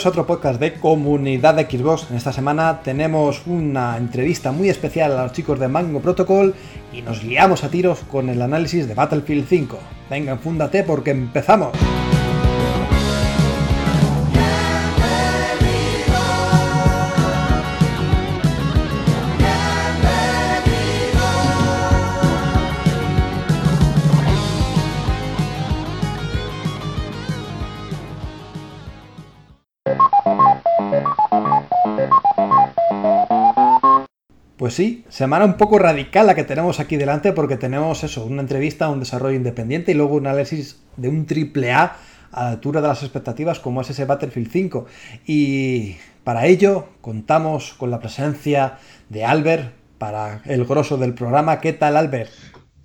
Bienvenidos otro podcast de Comunidad de Xbox. En esta semana tenemos una entrevista muy especial a los chicos de Mango Protocol y nos liamos a tiros con el análisis de Battlefield 5. Venga, enfúndate porque empezamos. Pues sí, semana un poco radical la que tenemos aquí delante porque tenemos eso, una entrevista un desarrollo independiente y luego un análisis de un triple A a la altura de las expectativas como es ese Battlefield 5. Y para ello contamos con la presencia de Albert para el grosso del programa. ¿Qué tal Albert?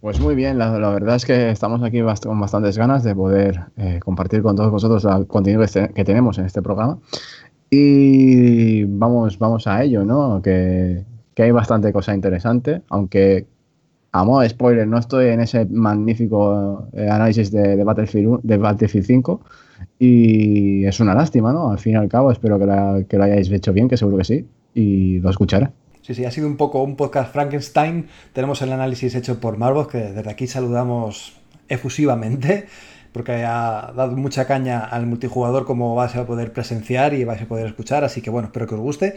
Pues muy bien, la, verdad es que estamos aquí con bastantes ganas de poder eh, compartir con todos vosotros el contenido que, que, tenemos en este programa. Y vamos, vamos a ello, ¿no? Que, que hay bastante cosa interesante, aunque a modo de spoiler no estoy en ese magnífico eh, análisis de, Battlefield, de Battlefield 5 y es una lástima, ¿no? Al fin y al cabo espero que lo hayáis hecho bien, que seguro que sí, y lo escucharé. Sí, sí, ha sido un poco un podcast Frankenstein. Tenemos el análisis hecho por Marvos, que desde aquí saludamos efusivamente porque ha dado mucha caña al multijugador como vais a poder presenciar y vais a poder escuchar, así que bueno, espero que os guste.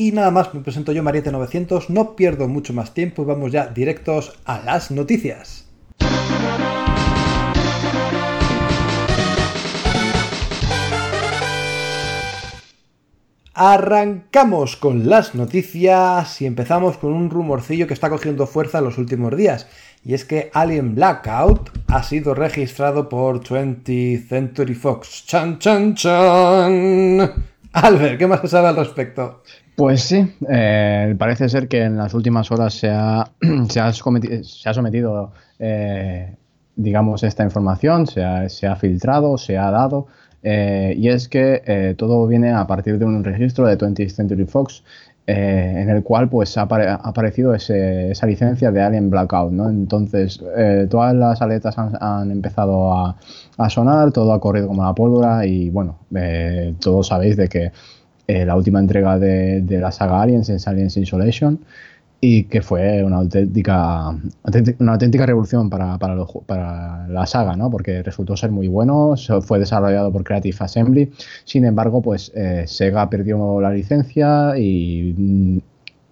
Y nada más, me presento yo, Mariette900, no pierdo mucho más tiempo y vamos ya directos a las noticias. Arrancamos con las noticias y empezamos con un rumorcillo que está cogiendo fuerza en los últimos días. Y es que Alien Blackout ha sido registrado por 20th Century Fox. ¡Chan, chan, chan! Albert, ¿qué más se sabe al respecto? Pues sí, eh, parece ser que en las últimas horas se ha, sometido, eh, digamos, esta información, se ha, se ha, filtrado, se ha dado. Eh, y es que eh, todo viene a partir de un registro de 20th Century Fox eh, en el cual pues ha, ha aparecido ese, esa licencia de Alien Blackout, ¿no? Entonces eh, todas las aletas han, han empezado a, a, sonar, todo ha corrido como la pólvora y bueno, eh, todos sabéis de que la última entrega de, de, la saga Aliens es Aliens Isolation y que fue una auténtica, una auténtica revolución para, para, la saga, ¿no? porque resultó ser muy bueno, fue desarrollado por Creative Assembly, sin embargo, pues eh, Sega perdió la licencia y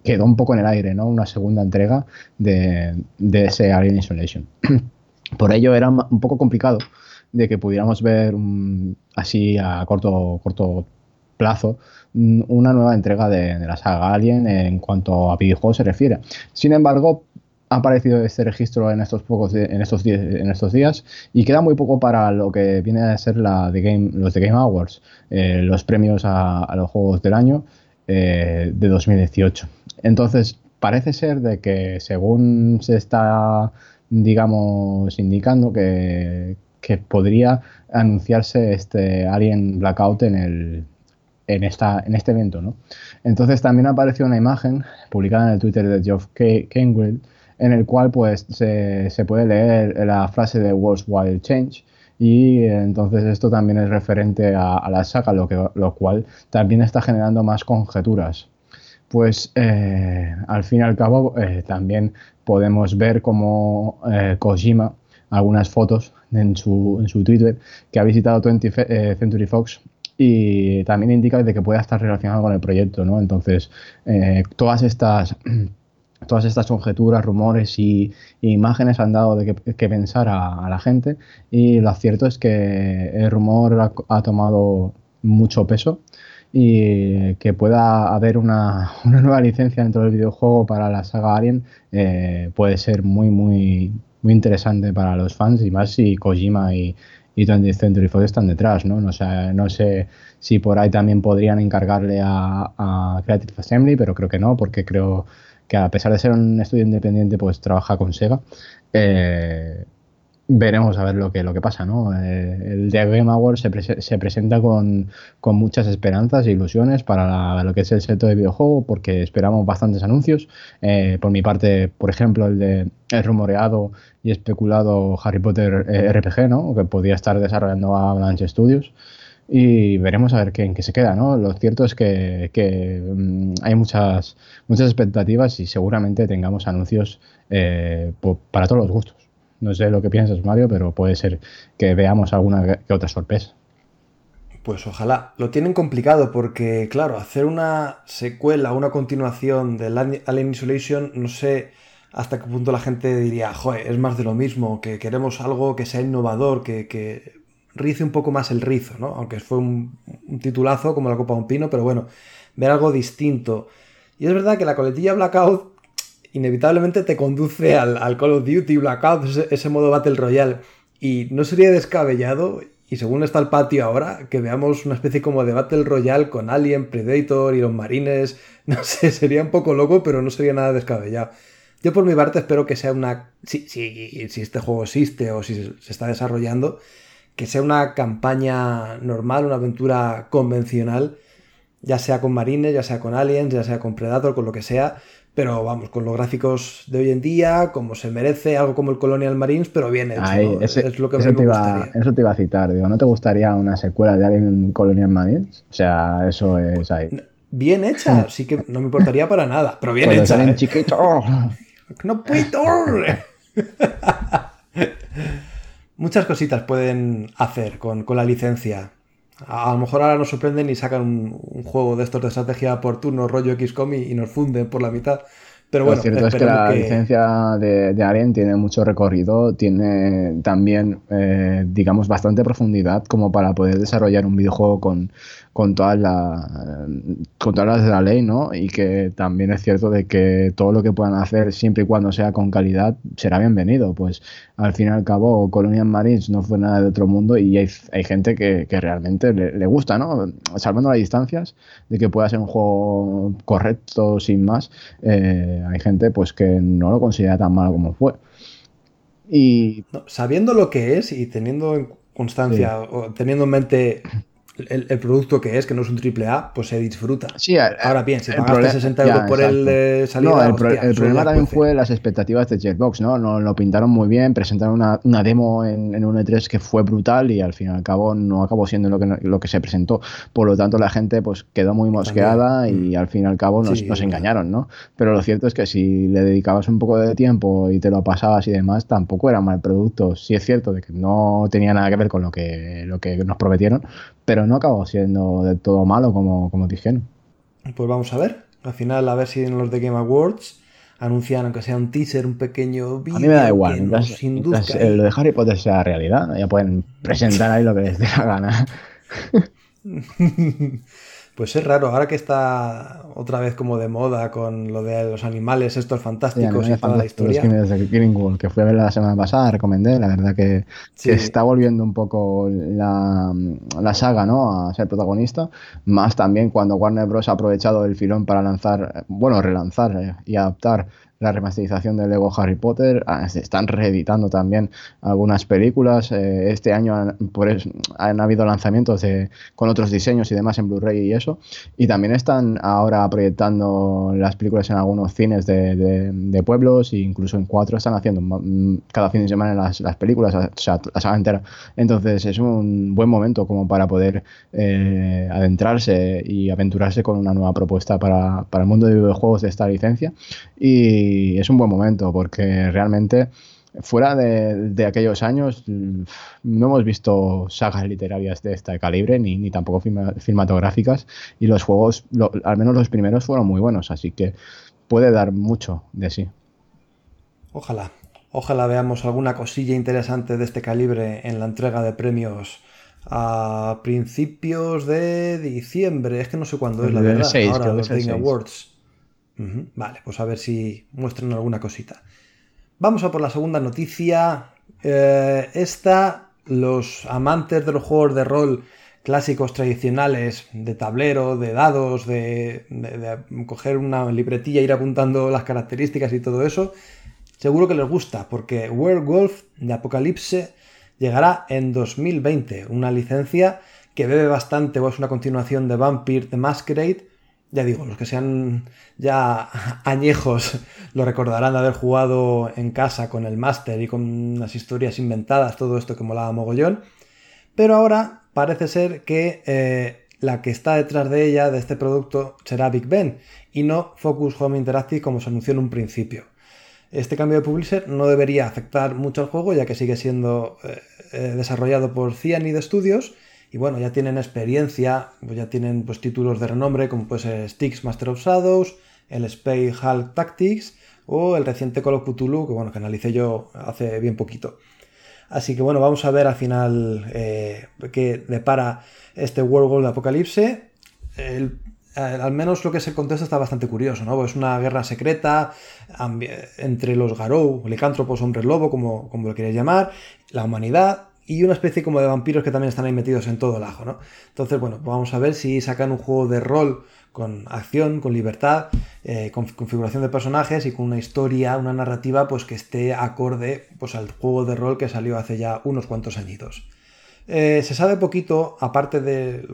quedó un poco en el aire, ¿no? una segunda entrega de, de ese Alien Isolation. por ello era un poco complicado de que pudiéramos ver um, así a corto, corto plazo una nueva entrega de, la saga Alien en cuanto a videojuegos se refiere. Sin embargo, ha aparecido este registro en estos pocos en estos, en estos días y queda muy poco para lo que viene a ser la de Game, los de Game Awards, eh, los premios a, a, los juegos del año eh, de 2018. Entonces, parece ser de que según se está, digamos, indicando que, que podría anunciarse este Alien Blackout en el en, esta, en este evento. ¿no? Entonces también apareció una imagen publicada en el Twitter de Geoff Kenwell en el cual pues se, se, puede leer la frase de World's Wild Change y entonces esto también es referente a, la saga, lo, que, lo cual también está generando más conjeturas. pues eh, al fin y al cabo eh, también podemos ver como Kojima, algunas fotos en su, en su Twitter, que ha visitado 20 Century Fox y también indica de que pueda estar relacionado con el proyecto, ¿no? Entonces, todas estas todas estas conjeturas, rumores y, imágenes han dado de que, pensar a, la gente y lo cierto es que el rumor ha, tomado mucho peso y que pueda haber una, nueva licencia dentro del videojuego para la saga Alien eh, puede ser muy muy muy interesante para los fans y más si Kojima y, y 20th Century Fox están detrás, ¿no? No sé, no sé si por ahí también podrían encargarle a, a Creative Assembly, pero creo que no, porque creo que a pesar de ser un estudio independiente, pues trabaja con Sega. Eh, veremos a ver lo que, lo que pasa, ¿no? Eh, el The Game Awards se, se presenta con, muchas esperanzas e ilusiones para lo que es el sector de videojuego, porque esperamos bastantes anuncios. Eh, por mi parte, por ejemplo, el de el rumoreado y especulado Harry Potter RPG, ¿no? Que podía estar desarrollando Avalanche Studios y veremos a ver qué, en qué se queda, ¿no? Lo cierto es que, mm, hay muchas, muchas expectativas y seguramente tengamos anuncios eh, para todos los gustos. No sé lo que piensas, Mario, pero puede ser que veamos alguna que otra sorpresa. Pues ojalá. Lo tienen complicado porque, claro, hacer una secuela, una continuación del Alien Isolation, no sé hasta qué punto la gente diría, joder, es más de lo mismo, que queremos algo que sea innovador, que, que rice un poco más el rizo, ¿no? Aunque fue un, titulazo como la Copa de un Pino, pero bueno, ver algo distinto. Y es verdad que la coletilla Blackout inevitablemente te conduce al, Call of Duty Blackout, ese, modo Battle Royale. Y no sería descabellado, y según está el patio ahora, que veamos una especie como de Battle Royale con Alien, Predator y los marines. No sé, sería un poco loco, pero no sería nada descabellado. Yo por mi parte espero que sea una... Si, si, si este juego existe o si se está desarrollando, que sea una campaña normal, una aventura convencional, ya sea con marines, ya sea con aliens, ya sea con Predator, con lo que sea, pero vamos, con los gráficos de hoy en día, como se merece, algo como el Colonial Marines, pero bien hecho. es lo que eso, me te iba, eso te iba a citar, digo, ¿no te gustaría una secuela de Alien Colonial Marines? O sea, eso es ahí. Bien hecha, sí que no me importaría para nada, pero bien hecha. ¿eh? chiquito. no puedo. muchas cositas pueden hacer con, la licencia. A, lo mejor ahora nos sorprenden y sacan un, juego de estos de estrategia por turno, rollo XCOM y, y nos funden por la mitad. Pero bueno, lo cierto es que la licencia de, de, Alien tiene mucho recorrido, tiene también, eh, digamos, bastante profundidad como para poder desarrollar un videojuego con, con todas, la, con todas las de la ley, ¿no? Y que también es cierto de que todo lo que puedan hacer, siempre y cuando sea con calidad, será bienvenido. Pues al fin y al cabo, Colonial Marines no fue nada de otro mundo y hay, hay gente que, que realmente le, gusta, ¿no? Salvando las distancias de que pueda ser un juego correcto sin más, eh, hay gente pues que no lo considera tan malo como fue. Y... sabiendo lo que es y teniendo en constancia, o teniendo en mente el, producto que es, que no es un triple A, pues se disfruta. Sí, Ahora bien, si pagaste 60 euros por el de salida... No, el, problema también fue las expectativas de Jetbox, ¿no? Lo, lo pintaron muy bien, presentaron una, una demo en, en, un E3 que fue brutal y al fin y al cabo no acabó siendo lo que, lo que se presentó. Por lo tanto, la gente pues quedó muy mosqueada y mm. al fin y al cabo nos, nos engañaron, ¿no? Pero lo cierto es que si le dedicabas un poco de tiempo y te lo pasabas y demás, tampoco era mal producto. Sí es cierto de que no tenía nada que ver con lo que, lo que nos prometieron, pero no acabó siendo de todo malo como, como dijeron. Pues vamos a ver. Al final, a ver si en los de Game Awards anuncian, aunque sea un teaser, un pequeño vídeo. A mí me da igual. lo de Harry Potter sea realidad. Ya pueden presentar ahí lo que les dé la gana. Pues es raro, ahora que está otra vez como de moda con lo de los animales estos fantásticos y toda la historia. que fui a ver la semana pasada, recomendé, la verdad que, se está volviendo un poco la, saga, ¿no? A ser protagonista, más también cuando Warner Bros. ha aprovechado el filón para lanzar, bueno, relanzar eh, y adaptar la remasterización de Lego Harry Potter, ah, se están reeditando también algunas películas. Eh, este año han, han habido lanzamientos de, con otros diseños y demás en Blu-ray y eso. Y también están ahora proyectando las películas en algunos cines de, de, pueblos e incluso en cuatro están haciendo cada fin de semana las, las películas, o sea, la saga entera. Entonces es un buen momento como para poder eh, adentrarse y aventurarse con una nueva propuesta para, para el mundo de videojuegos de esta licencia. Y y es un buen momento porque realmente fuera de, aquellos años no hemos visto sagas literarias de este calibre ni, ni tampoco cinematográficas y los juegos, al menos los primeros, fueron muy buenos, así que puede dar mucho de sí. Ojalá, ojalá veamos alguna cosilla interesante de este calibre en la entrega de premios a principios de diciembre, es que no sé cuándo es la verdad, ahora los Awards. Vale, pues a ver si muestran alguna cosita. Vamos a por la segunda noticia. Eh, esta, los amantes de los juegos de rol clásicos tradicionales, de tablero, de dados, de, coger una libretilla, ir apuntando las características y todo eso, seguro que les gusta, porque Werewolf de Apocalipse llegará en 2020, una licencia que bebe bastante o es una continuación de Vampire the Masquerade, ya digo, los que sean ya añejos lo recordarán de haber jugado en casa con el máster y con unas historias inventadas, todo esto que molaba mogollón. Pero ahora parece ser que eh, la que está detrás de ella, de este producto, será Big Ben y no Focus Home Interactive como se anunció en un principio. Este cambio de publisher no debería afectar mucho al juego ya que sigue siendo eh, eh, desarrollado por Cyanide Studios y bueno, ya tienen experiencia, pues ya tienen pues, títulos de renombre como puede ser Styx Master of Shadows, el Space Hulk Tactics o el reciente Call of Cthulhu, que bueno, que analicé yo hace bien poquito. Así que bueno, vamos a ver al final eh, qué depara este World de Apocalipse. al menos lo que es el contexto está bastante curioso, ¿no? Es una guerra secreta entre los Garou, licántropos, hombres lobo, como, como lo queréis llamar, la humanidad, y una especie como de vampiros que también están ahí metidos en todo el ajo, ¿no? Entonces, bueno, pues vamos a ver si sacan un juego de rol con acción, con libertad, eh, con configuración de personajes y con una historia, una narrativa, pues que esté acorde pues, al juego de rol que salió hace ya unos cuantos añitos. Eh, se sabe poquito, aparte de,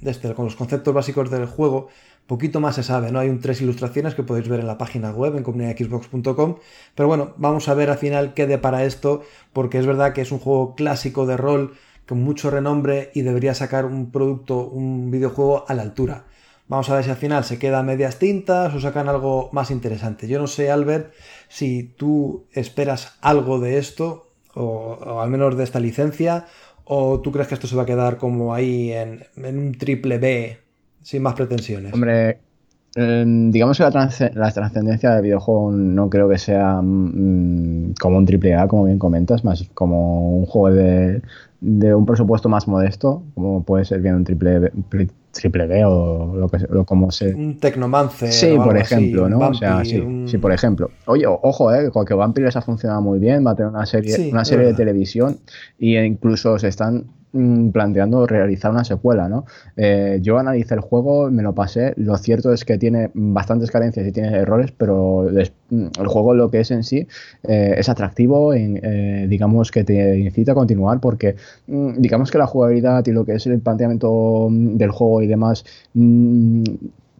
de, este, con los conceptos básicos del juego, poquito más se sabe, ¿no? Hay un, tres ilustraciones que podéis ver en la página web, en comunidadxbox.com, pero bueno, vamos a ver al final qué depara esto, porque es verdad que es un juego clásico de rol con mucho renombre y debería sacar un producto, un videojuego a la altura. Vamos a ver si al final se queda a medias tintas o sacan algo más interesante. Yo no sé, Albert, si tú esperas algo de esto, o, al menos de esta licencia, o tú crees que esto se va a quedar como ahí en un triple B sin más pretensiones. Hombre, em, digamos que la, trascendencia del videojuego no creo que sea mm, como un triple A, como bien comentas, más como un juego de, un presupuesto más modesto, como puede ser bien un triple B, triple B o lo que o como se un Tecnomance sí por ejemplo no o sea sí, por ejemplo. Oye ojo eh que Vampire les ha funcionado muy bien va a tener una serie una serie de televisión e incluso se están Mm, planteando realizar una secuela, ¿no? Eh, yo analicé el juego, me lo pasé, lo cierto es que tiene bastantes carencias y tiene errores, pero mm, el juego lo que es en sí eh, es atractivo, eh, digamos que te incita a continuar porque mm, digamos que la jugabilidad y lo que es el planteamiento del juego y demás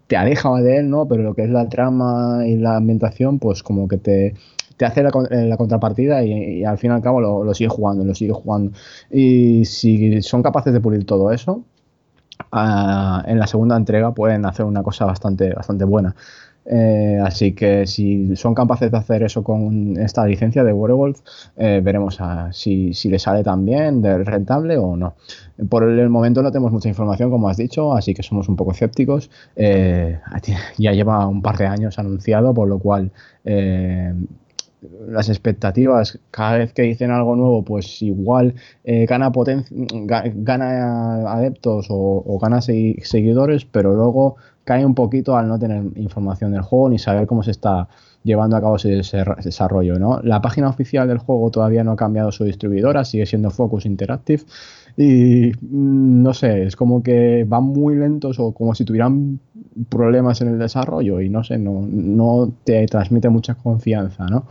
te aleja de él, ¿no? Pero lo que es la trama y la ambientación, pues como que te, te hace la, eh, contrapartida y, al fin y al cabo lo, sigue jugando, lo sigue jugando. Y si son capaces de pulir todo eso, ah, en la segunda entrega pueden hacer una cosa bastante, bastante buena. Eh, así que si son capaces de hacer eso con esta licencia de Werewolf, eh, veremos si, si le sale también de rentable o no. Por el momento no tenemos mucha información, como has dicho, así que somos un poco escépticos. ya lleva un par de años anunciado, por lo cual las expectativas, cada vez que dicen algo nuevo, pues igual eh, gana, gana adeptos o, gana seguidores, pero luego cae un poquito al no tener información del juego ni saber cómo se está llevando a cabo ese, desarrollo. ¿no? La página oficial del juego todavía no ha cambiado su distribuidora, sigue siendo Focus Interactive y mm, no sé, es como que van muy lentos o como si tuvieran problemas en el desarrollo y no sé, no, no te transmite mucha confianza, ¿no?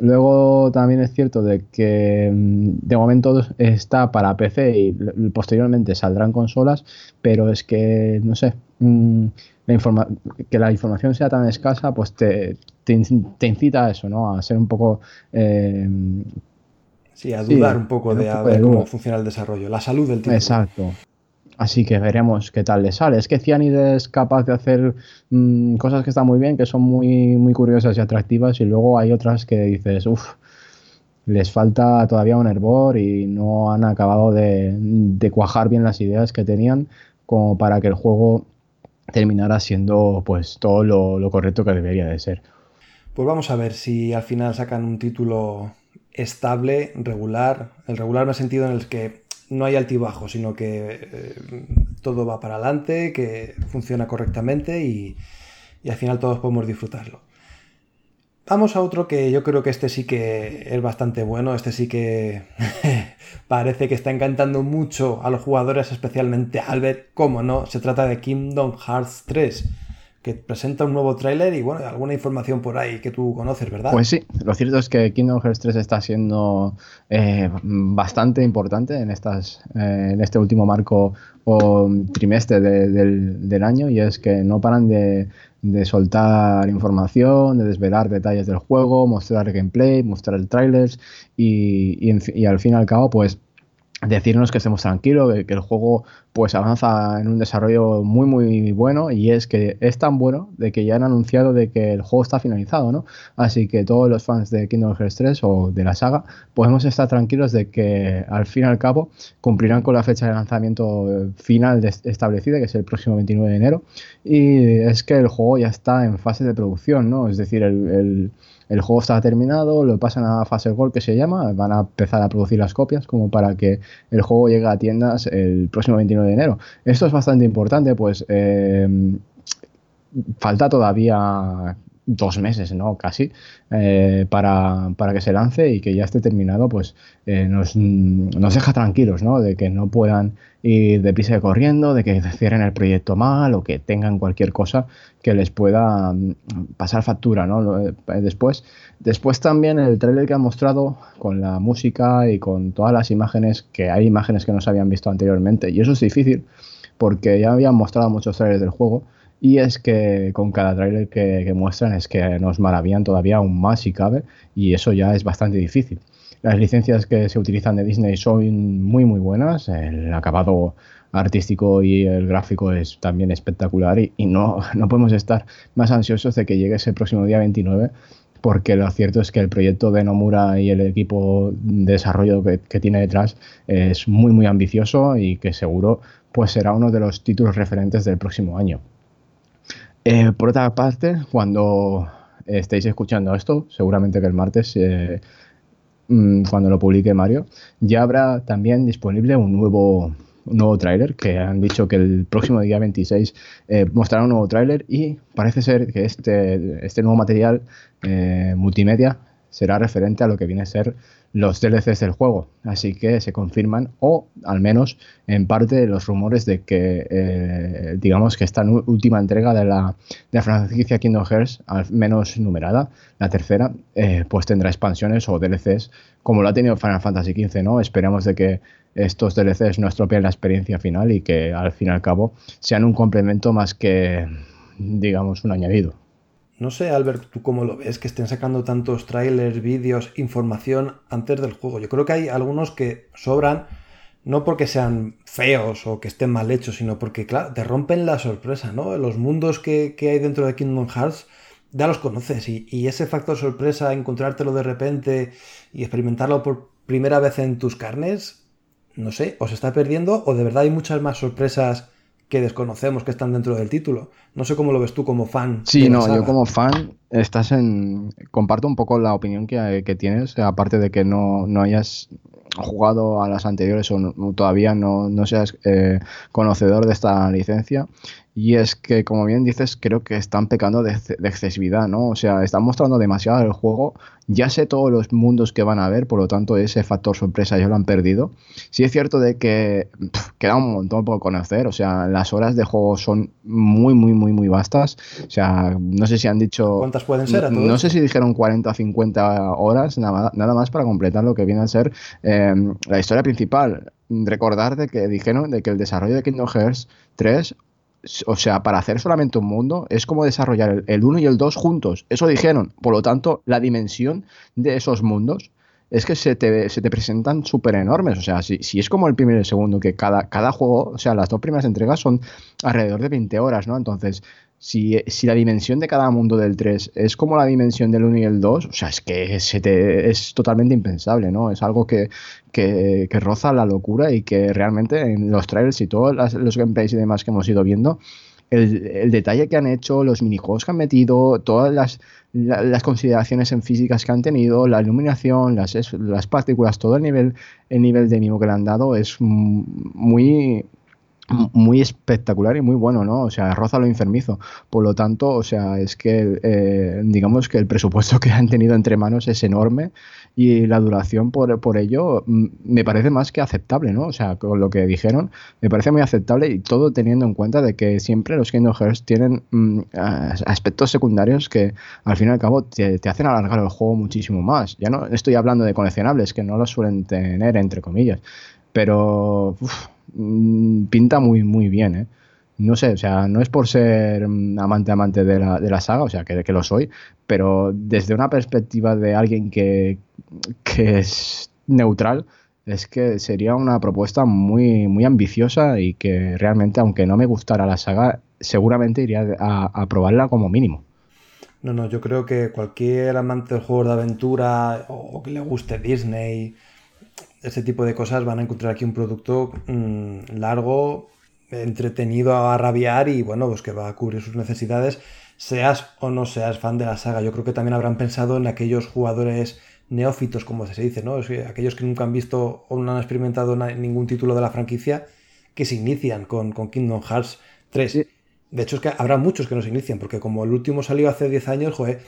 Luego también es cierto de que mm, de momento está para PC y posteriormente saldrán consolas, pero es que, no sé, mm, la que la información sea tan escasa, pues te, te, incita a eso, ¿no? A ser un poco... Eh, sí, a dudar un poco de, cómo funciona el desarrollo, la salud del título. Exacto. Así que veremos qué tal le sale. Es que Cyanid es capaz de hacer mm, cosas que están muy bien, que son muy, muy curiosas y atractivas, y luego hay otras que dices, uff, les falta todavía un hervor y no han acabado de, cuajar bien las ideas que tenían como para que el juego terminara siendo pues todo lo, correcto que debería de ser. Pues vamos a ver si al final sacan un título estable, regular. El regular me ha sentido en el que no hay altibajo, sino que eh, todo va para adelante, que funciona correctamente y, al final todos podemos disfrutarlo. Vamos a otro que yo creo que este sí que es bastante bueno, este sí que parece que está encantando mucho a los jugadores, especialmente a Albert, como no, se trata de Kingdom Hearts 3 que presenta un nuevo tráiler y bueno, alguna información por ahí que tú conoces, ¿verdad? Pues sí, lo cierto es que Kingdom Hearts 3 está siendo eh, bastante importante en, estas, eh, en este último marco o trimestre del, año y es que no paran de, soltar información, de desvelar detalles del juego, mostrar gameplay, mostrar trailers y, y al fin y al cabo pues decirnos que estemos tranquilos, que, el juego pues avanza en un desarrollo muy muy bueno y es que es tan bueno de que ya han anunciado de que el juego está finalizado, ¿no? Así que todos los fans de Kingdom Hearts 3 o de la saga podemos estar tranquilos de que al fin y al cabo cumplirán con la fecha de lanzamiento final establecida, que es el próximo 29 de enero y es que el juego ya está en fase de producción, ¿no? Es decir, el juego está terminado, lo pasan a fase Gold que se llama, van a empezar a producir las copias como para que el juego llegue a tiendas el próximo 29 de enero. Esto es bastante importante, pues eh, falta todavía dos meses, ¿no? Casi, eh, para, que se lance y que ya esté terminado, pues eh, nos, nos, deja tranquilos, ¿no? De que no puedan ir deprisa corriendo, de que cierren el proyecto mal o que tengan cualquier cosa que les pueda mm, pasar factura, ¿no? Eh, después, después también el trailer que han mostrado con la música y con todas las imágenes, que hay imágenes que no se habían visto anteriormente, y eso es difícil porque ya habían mostrado muchos trailers del juego, y es que con cada tráiler que, muestran es que nos maravillan todavía aún más si cabe y eso ya es bastante difícil. Las licencias que se utilizan de Disney son muy muy buenas, el acabado artístico y el gráfico es también espectacular y, no, no podemos estar más ansiosos de que llegue ese próximo día 29 porque lo cierto es que el proyecto de Nomura y el equipo de desarrollo que, que, tiene detrás es muy muy ambicioso y que seguro pues será uno de los títulos referentes del próximo año. Eh, por otra parte, cuando estéis escuchando esto, seguramente que el martes, eh, mm, cuando lo publique Mario, ya habrá también disponible un nuevo, un nuevo tráiler, que han dicho que el próximo día 26 eh, mostrará un nuevo tráiler y parece ser que este, este nuevo material multimedia será referente a lo que viene a ser los DLCs del juego. Así que se confirman, o al menos en parte, los rumores de que, eh, digamos, que esta última entrega de la, de la franquicia Kingdom Hearts, al menos numerada, la tercera, eh, pues tendrá expansiones o DLCs, como lo ha tenido Final Fantasy XV, ¿no? Esperamos de que estos DLCs no estropeen la experiencia final y que al fin y al cabo sean un complemento más que, digamos, un añadido. No sé, Albert, tú cómo lo ves, que estén sacando tantos trailers, vídeos, información antes del juego. Yo creo que hay algunos que sobran, no porque sean feos o que estén mal hechos, sino porque, claro, te rompen la sorpresa, ¿no? Los mundos que, hay dentro de Kingdom Hearts ya los conoces y, y, ese factor sorpresa, encontrártelo de repente y experimentarlo por primera vez en tus carnes, no sé, o se está perdiendo o de verdad hay muchas más sorpresas que desconocemos que están dentro del título. No sé cómo lo ves tú como fan. Sí, no, yo como fan estás en... Comparto un poco la opinión que, tienes, aparte de que no, hayas jugado a las anteriores o todavía no, seas eh, conocedor de esta licencia. Y es que, como bien dices, creo que están pecando de, excesividad, ¿no? O sea, están mostrando demasiado el juego. Ya sé todos los mundos que van a haber, por lo tanto, ese factor sorpresa ya lo han perdido. Sí es cierto de que queda un montón por conocer. O sea, las horas de juego son muy, muy, muy, muy vastas. O sea, no sé si han dicho... ¿Cuántas pueden ser? no sé si dijeron 40 o 50 horas, nada, nada más para completar lo que viene a ser eh, la historia principal recordar de que dijeron de que el desarrollo de Kingdom Hearts 3 o sea, para hacer solamente un mundo es como desarrollar el 1 y el 2 juntos. Eso dijeron. Por lo tanto, la dimensión de esos mundos es que se te, se te presentan súper enormes. O sea, si, si, es como el primero y el segundo, que cada, cada juego, o sea, las dos primeras entregas son alrededor de 20 horas, ¿no? Entonces, si, si, la dimensión de cada mundo del 3 es como la dimensión del 1 y el 2, o sea, es que es totalmente impensable, ¿no? Es algo que, que, que, roza la locura y que realmente en los trailers y todos los gameplays y demás que hemos ido viendo, el, el, detalle que han hecho, los minijuegos que han metido, todas las, las consideraciones en físicas que han tenido, la iluminación, las, las partículas, todo el nivel, el nivel de mimo que le han dado es muy muy espectacular y muy bueno, ¿no? O sea, roza lo enfermizo. Por lo tanto, o sea, es que eh, digamos que el presupuesto que han tenido entre manos es enorme y la duración por, por, ello me parece más que aceptable, ¿no? O sea, con lo que dijeron, me parece muy aceptable y todo teniendo en cuenta de que siempre los Kingdom Hearts tienen mm, aspectos secundarios que al fin y al cabo te, hacen alargar el juego muchísimo más. Ya no estoy hablando de coleccionables, que no lo suelen tener, entre comillas, pero... Mm, pinta muy, muy bien, ¿eh? No sé, o sea, no es por ser mm, amante amante de la, de la saga, o sea, que, que, lo soy, pero desde una perspectiva de alguien que, que es neutral, es que sería una propuesta muy, muy ambiciosa y que realmente, aunque no me gustara la saga, seguramente iría a, a probarla como mínimo. No, no, yo creo que cualquier amante del juego de aventura o que le guste Disney, ese tipo de cosas van a encontrar aquí un producto mm, largo, entretenido a rabiar y bueno, pues que va a cubrir sus necesidades, seas o no seas fan de la saga. Yo creo que también habrán pensado en aquellos jugadores neófitos, como se dice, ¿no? aquellos que nunca han visto o no han experimentado ningún título de la franquicia, que se inician con, con Kingdom Hearts 3. De hecho, es que habrá muchos que no se inician, porque como el último salió hace 10 años, joder,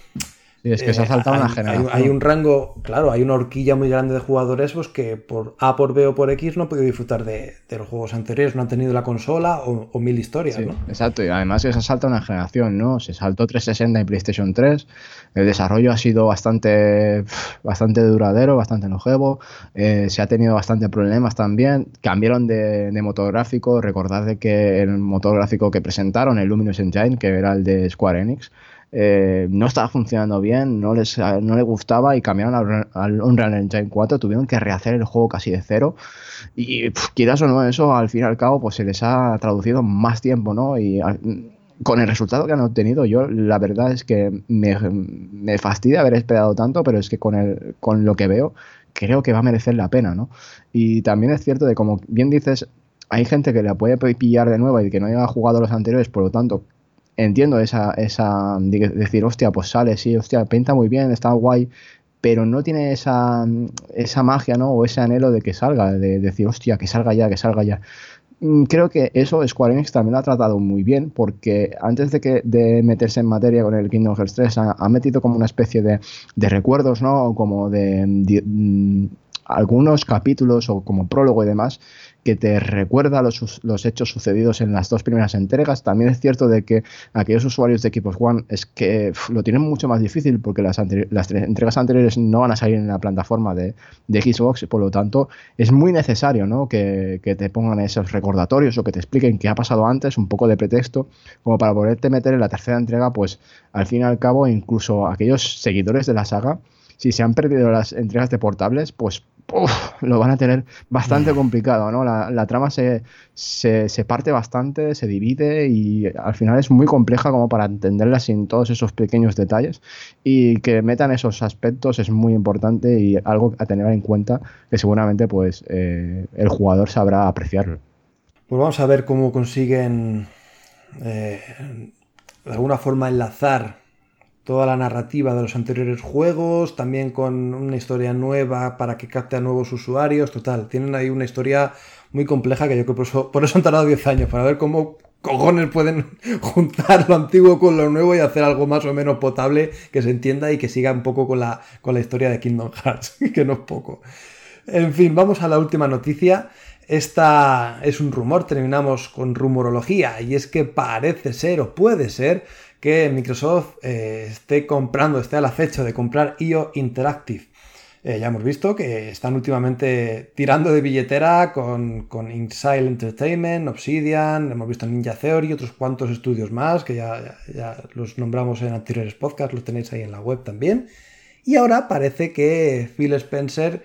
es que se ha eh, saltado hay, una generación. Hay, un rango, claro, hay una horquilla muy grande de jugadores pues, que por A, por B o por X no han podido disfrutar de, los juegos anteriores, no han tenido la consola o, mil historias, ¿no? Exacto, y además se salta una generación, ¿no? Se saltó 360 y PlayStation 3, el desarrollo ha sido bastante, bastante duradero, bastante longevo, eh, se ha tenido bastante problemas también, cambiaron de, de motor gráfico, recordad de que el motor gráfico que presentaron, el Luminous Engine, que era el de Square Enix, eh, no estaba funcionando bien, no les, no les gustaba y cambiaron al, Unreal Engine 4, tuvieron que rehacer el juego casi de cero y quizás o no, eso al fin y al cabo pues se les ha traducido más tiempo, ¿no? Y con el resultado que han obtenido, yo la verdad es que me, me fastidia haber esperado tanto, pero es que con, el, con lo que veo creo que va a merecer la pena, ¿no? Y también es cierto de como bien dices, hay gente que la puede pillar de nuevo y que no haya jugado los anteriores, por lo tanto, entiendo esa, esa, decir, hostia, pues sale, sí, hostia, pinta muy bien, está guay, pero no tiene esa, esa magia, ¿no? O ese anhelo de que salga, de, decir, hostia, que salga ya, que salga ya. Mm, creo que eso Square Enix también lo ha tratado muy bien, porque antes de, que, de meterse en materia con el Kingdom Hearts 3, ha, metido como una especie de, de recuerdos, ¿no? Como de, de mm, algunos capítulos o como prólogo y demás que te recuerda los, los, hechos sucedidos en las dos primeras entregas. También es cierto de que aquellos usuarios de Equipos One es que lo tienen mucho más difícil porque las, las entregas anteriores no van a salir en la plataforma de, de Xbox, por lo tanto es muy necesario ¿no? que, que, te pongan esos recordatorios o que te expliquen qué ha pasado antes, un poco de pretexto, como para poderte meter en la tercera entrega, pues al fin y al cabo incluso aquellos seguidores de la saga, si se han perdido las entregas de portables, pues lo van a tener bastante complicado, ¿no? La, trama se, se, parte bastante, se divide y al final es muy compleja como para entenderla sin todos esos pequeños detalles y que metan esos aspectos es muy importante y algo a tener en cuenta que seguramente pues eh, el jugador sabrá apreciarlo. Pues vamos a ver cómo consiguen eh, de alguna forma enlazar toda la narrativa de los anteriores juegos, también con una historia nueva para que capte a nuevos usuarios, total, tienen ahí una historia muy compleja que yo creo por eso, por eso han tardado 10 años, para ver cómo cojones pueden juntar lo antiguo con lo nuevo y hacer algo más o menos potable que se entienda y que siga un poco con la, con la historia de Kingdom Hearts, que no es poco. En fin, vamos a la última noticia. Esta es un rumor, terminamos con rumorología, y es que parece ser o puede ser que Microsoft eh, esté comprando, esté al acecho de comprar IO Interactive. Eh, ya hemos visto que están últimamente tirando de billetera con, con Entertainment, Obsidian, hemos visto Ninja Theory, otros cuantos estudios más que ya, ya, los nombramos en anteriores podcasts, los tenéis ahí en la web también. Y ahora parece que Phil Spencer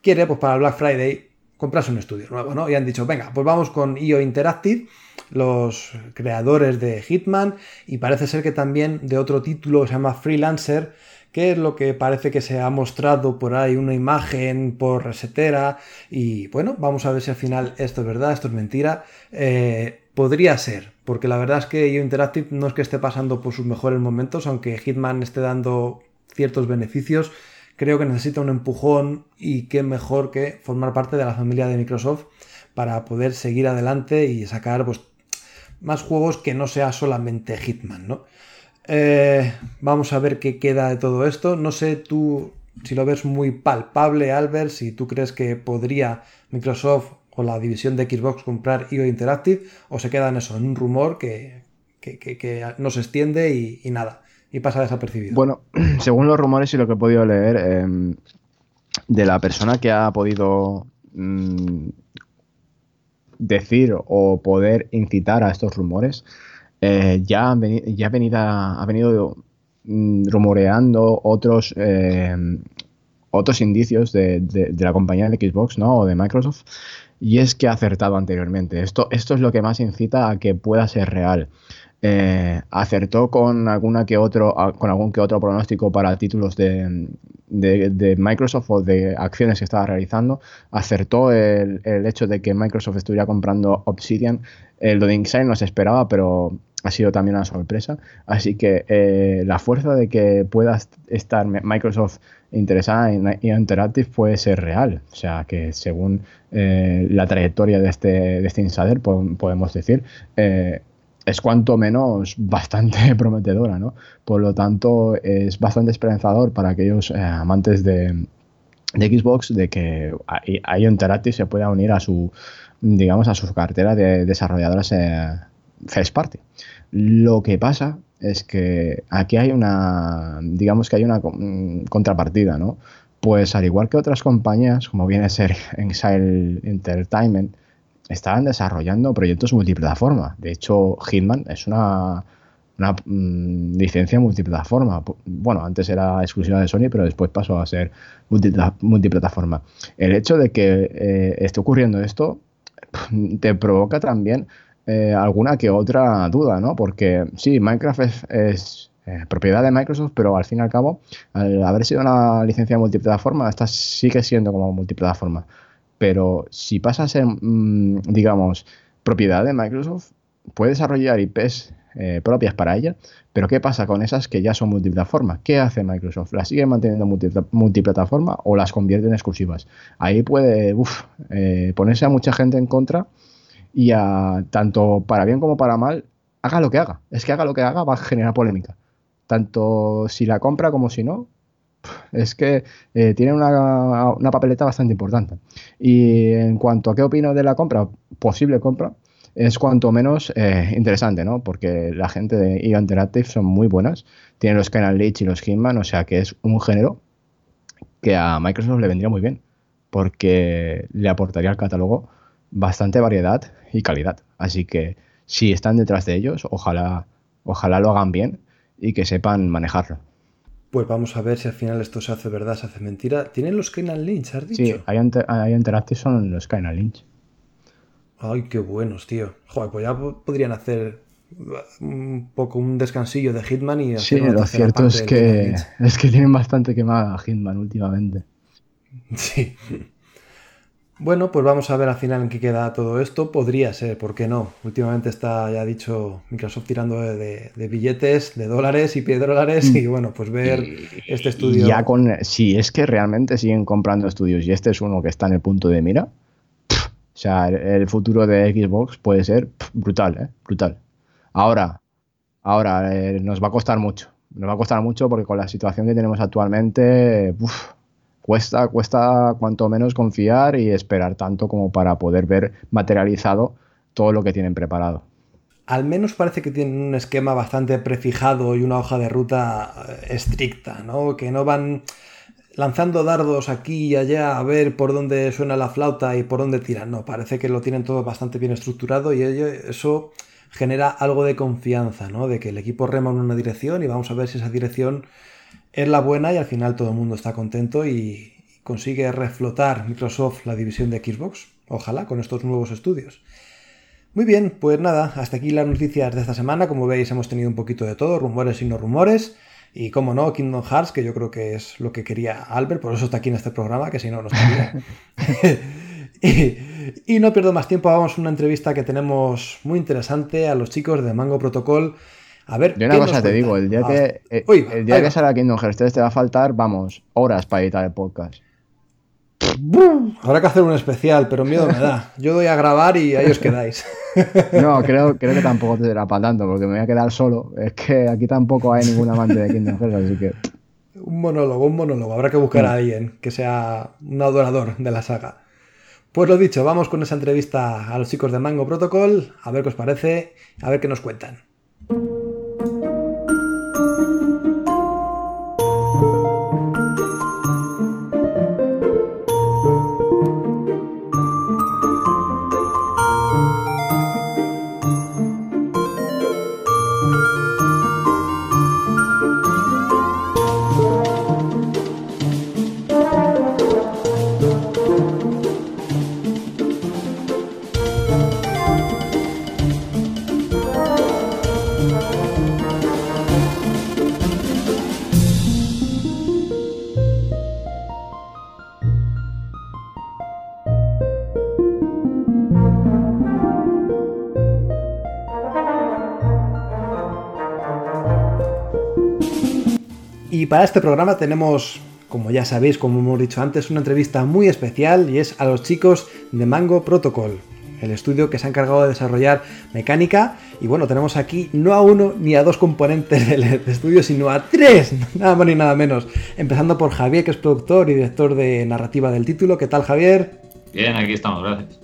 quiere, pues para Black Friday, comprarse un estudio nuevo, ¿no? Y han dicho, venga, pues vamos con IO Interactive, los creadores de Hitman, y parece ser que también de otro título que se llama Freelancer, que es lo que parece que se ha mostrado por ahí una imagen por resetera y bueno, vamos a ver si al final esto es verdad, esto es mentira. Eh, podría ser, porque la verdad es que IO Interactive no es que esté pasando por sus mejores momentos, aunque Hitman esté dando ciertos beneficios, creo que necesita un empujón y qué mejor que formar parte de la familia de Microsoft para poder seguir adelante y sacar pues, más juegos que no sea solamente Hitman, ¿no? Eh, vamos a ver qué queda de todo esto. No sé tú si lo ves muy palpable, Albert, si tú crees que podría Microsoft o la división de Xbox comprar IO Interactive o se queda en eso, en un rumor que, no se extiende y, nada, y pasa desapercibido. Bueno, según los rumores y lo que he podido leer, em, de la persona que ha podido mm, decir o poder incitar a estos rumores, eh, ya, ya ha venido mm, rumoreando otros, eh, otros indicios de, la compañía de Xbox ¿no? o de Microsoft y es que ha acertado anteriormente. Esto, esto es lo que más incita a que pueda ser real. Eh, acertó con alguna que otro con algún que otro pronóstico para títulos de, de, Microsoft o de acciones que estaba realizando acertó el, el, hecho de que Microsoft estuviera comprando Obsidian el lo de Insight no se esperaba pero ha sido también una sorpresa. Así que eh, la fuerza de que pueda estar Microsoft interesada en Interactive puede ser real. O sea que según eh, la trayectoria de este, de este insider podemos decir, eh, es cuanto menos bastante prometedora. ¿no? Por lo tanto, es bastante esperanzador para aquellos amantes de, de, Xbox de que IO Interactive se pueda unir a su digamos a su cartera de desarrolladoras first party. Lo que pasa es que aquí hay una, digamos que hay una contrapartida, ¿no? Pues al igual que otras compañías, como viene a ser Exile Entertainment, estaban desarrollando proyectos multiplataforma. De hecho, Hitman es una, mm, licencia multiplataforma. Bueno, antes era exclusiva de Sony, pero después pasó a ser multiplataforma. El hecho de que eh, esté ocurriendo esto te provoca también eh, alguna que otra duda, ¿no? Porque sí, Minecraft es, eh, propiedad de Microsoft, pero al fin y al cabo, al haber sido una licencia multiplataforma, esta sigue siendo como multiplataforma. Pero si pasa a ser, mm, digamos, propiedad de Microsoft, puede desarrollar IPs eh, propias para ella, pero ¿qué pasa con esas que ya son multiplataforma? ¿Qué hace Microsoft? ¿Las sigue manteniendo multiplataforma o las convierte en exclusivas? Ahí puede ponerse a mucha gente en contra y a tanto para bien como para mal, haga lo que haga. Es que haga lo que haga va a generar polémica. Tanto si la compra como si no, es que eh, tiene una, una, papeleta bastante importante. Y en cuanto a qué opino de la compra, posible compra, es cuanto menos eh, interesante, ¿no? Porque la gente de EO Interactive son muy buenas. Tienen los Canal Leech y los Hitman, o sea que es un género que a Microsoft le vendría muy bien. Porque le aportaría al catálogo bastante variedad y calidad. Así que si están detrás de ellos, ojalá, ojalá lo hagan bien y que sepan manejarlo. Pues vamos a ver si al final esto se hace verdad, se hace mentira. ¿Tienen los Kainan Lynch, has dicho? Sí, hay, Interactive son los Kainan Lynch. Ay, qué buenos, tío. Joder, pues ya podrían hacer un poco un descansillo de Hitman y Sí, lo cierto es que, es que tienen bastante quemada Hitman últimamente. Sí. Bueno, pues vamos a ver al final en qué queda todo esto. Podría ser, ¿por qué no? Últimamente está, ya dicho, Microsoft tirando de, billetes, de dólares y piedrolares. Y bueno, pues ver este estudio. Ya con. Si es que realmente siguen comprando estudios y este es uno que está en el punto de mira, sea, el, futuro de Xbox puede ser brutal, ¿eh? Brutal. Ahora, ahora eh, nos va a costar mucho. Nos va a costar mucho porque con la situación que tenemos actualmente, cuesta, cuesta cuanto menos confiar y esperar tanto como para poder ver materializado todo lo que tienen preparado. Al menos parece que tienen un esquema bastante prefijado y una hoja de ruta eh, estricta, ¿no? Que no van lanzando dardos aquí y allá a ver por dónde suena la flauta y por dónde tiran. No, parece que lo tienen todo bastante bien estructurado y eso genera algo de confianza, ¿no? De que el equipo rema en una dirección y vamos a ver si esa dirección es la buena y al final todo el mundo está contento y consigue reflotar Microsoft la división de Xbox. Ojalá con estos nuevos estudios. Muy bien, pues nada, hasta aquí las noticias de esta semana. Como veis, hemos tenido un poquito de todo, rumores y no rumores. Y como no, Kingdom Hearts, que yo creo que es lo que quería Albert, por eso está aquí en este programa, que si no, no estaría. y, y, no pierdo más tiempo, vamos a una entrevista que tenemos muy interesante a los chicos de Mango Protocol. A ver, yo una cosa te digo, el día que, ah, eh, el día que salga Kingdom Hearts 3 te va a faltar, vamos, horas para editar el podcast. Habrá que hacer un especial, pero miedo me da. Yo doy a grabar y ahí os quedáis. No, creo, creo que tampoco te será para tanto, porque me voy a quedar solo. Es que aquí tampoco hay ningún amante de Kingdom Hearts, así que. Un monólogo, un monólogo. Habrá que buscar a alguien que sea un adorador de la saga. Pues lo dicho, vamos con esa entrevista a los chicos de Mango Protocol, a ver qué os parece, a ver qué nos cuentan. Para este programa tenemos, como ya sabéis, como hemos dicho antes, una entrevista muy especial y es a los chicos de Mango Protocol, el estudio que se ha encargado de desarrollar mecánica. Y bueno, tenemos aquí no a uno ni a dos componentes del estudio, sino a tres, nada más ni nada menos. Empezando por Javier, que es productor y director de narrativa del título. ¿Qué tal, Javier? Bien, aquí estamos, gracias.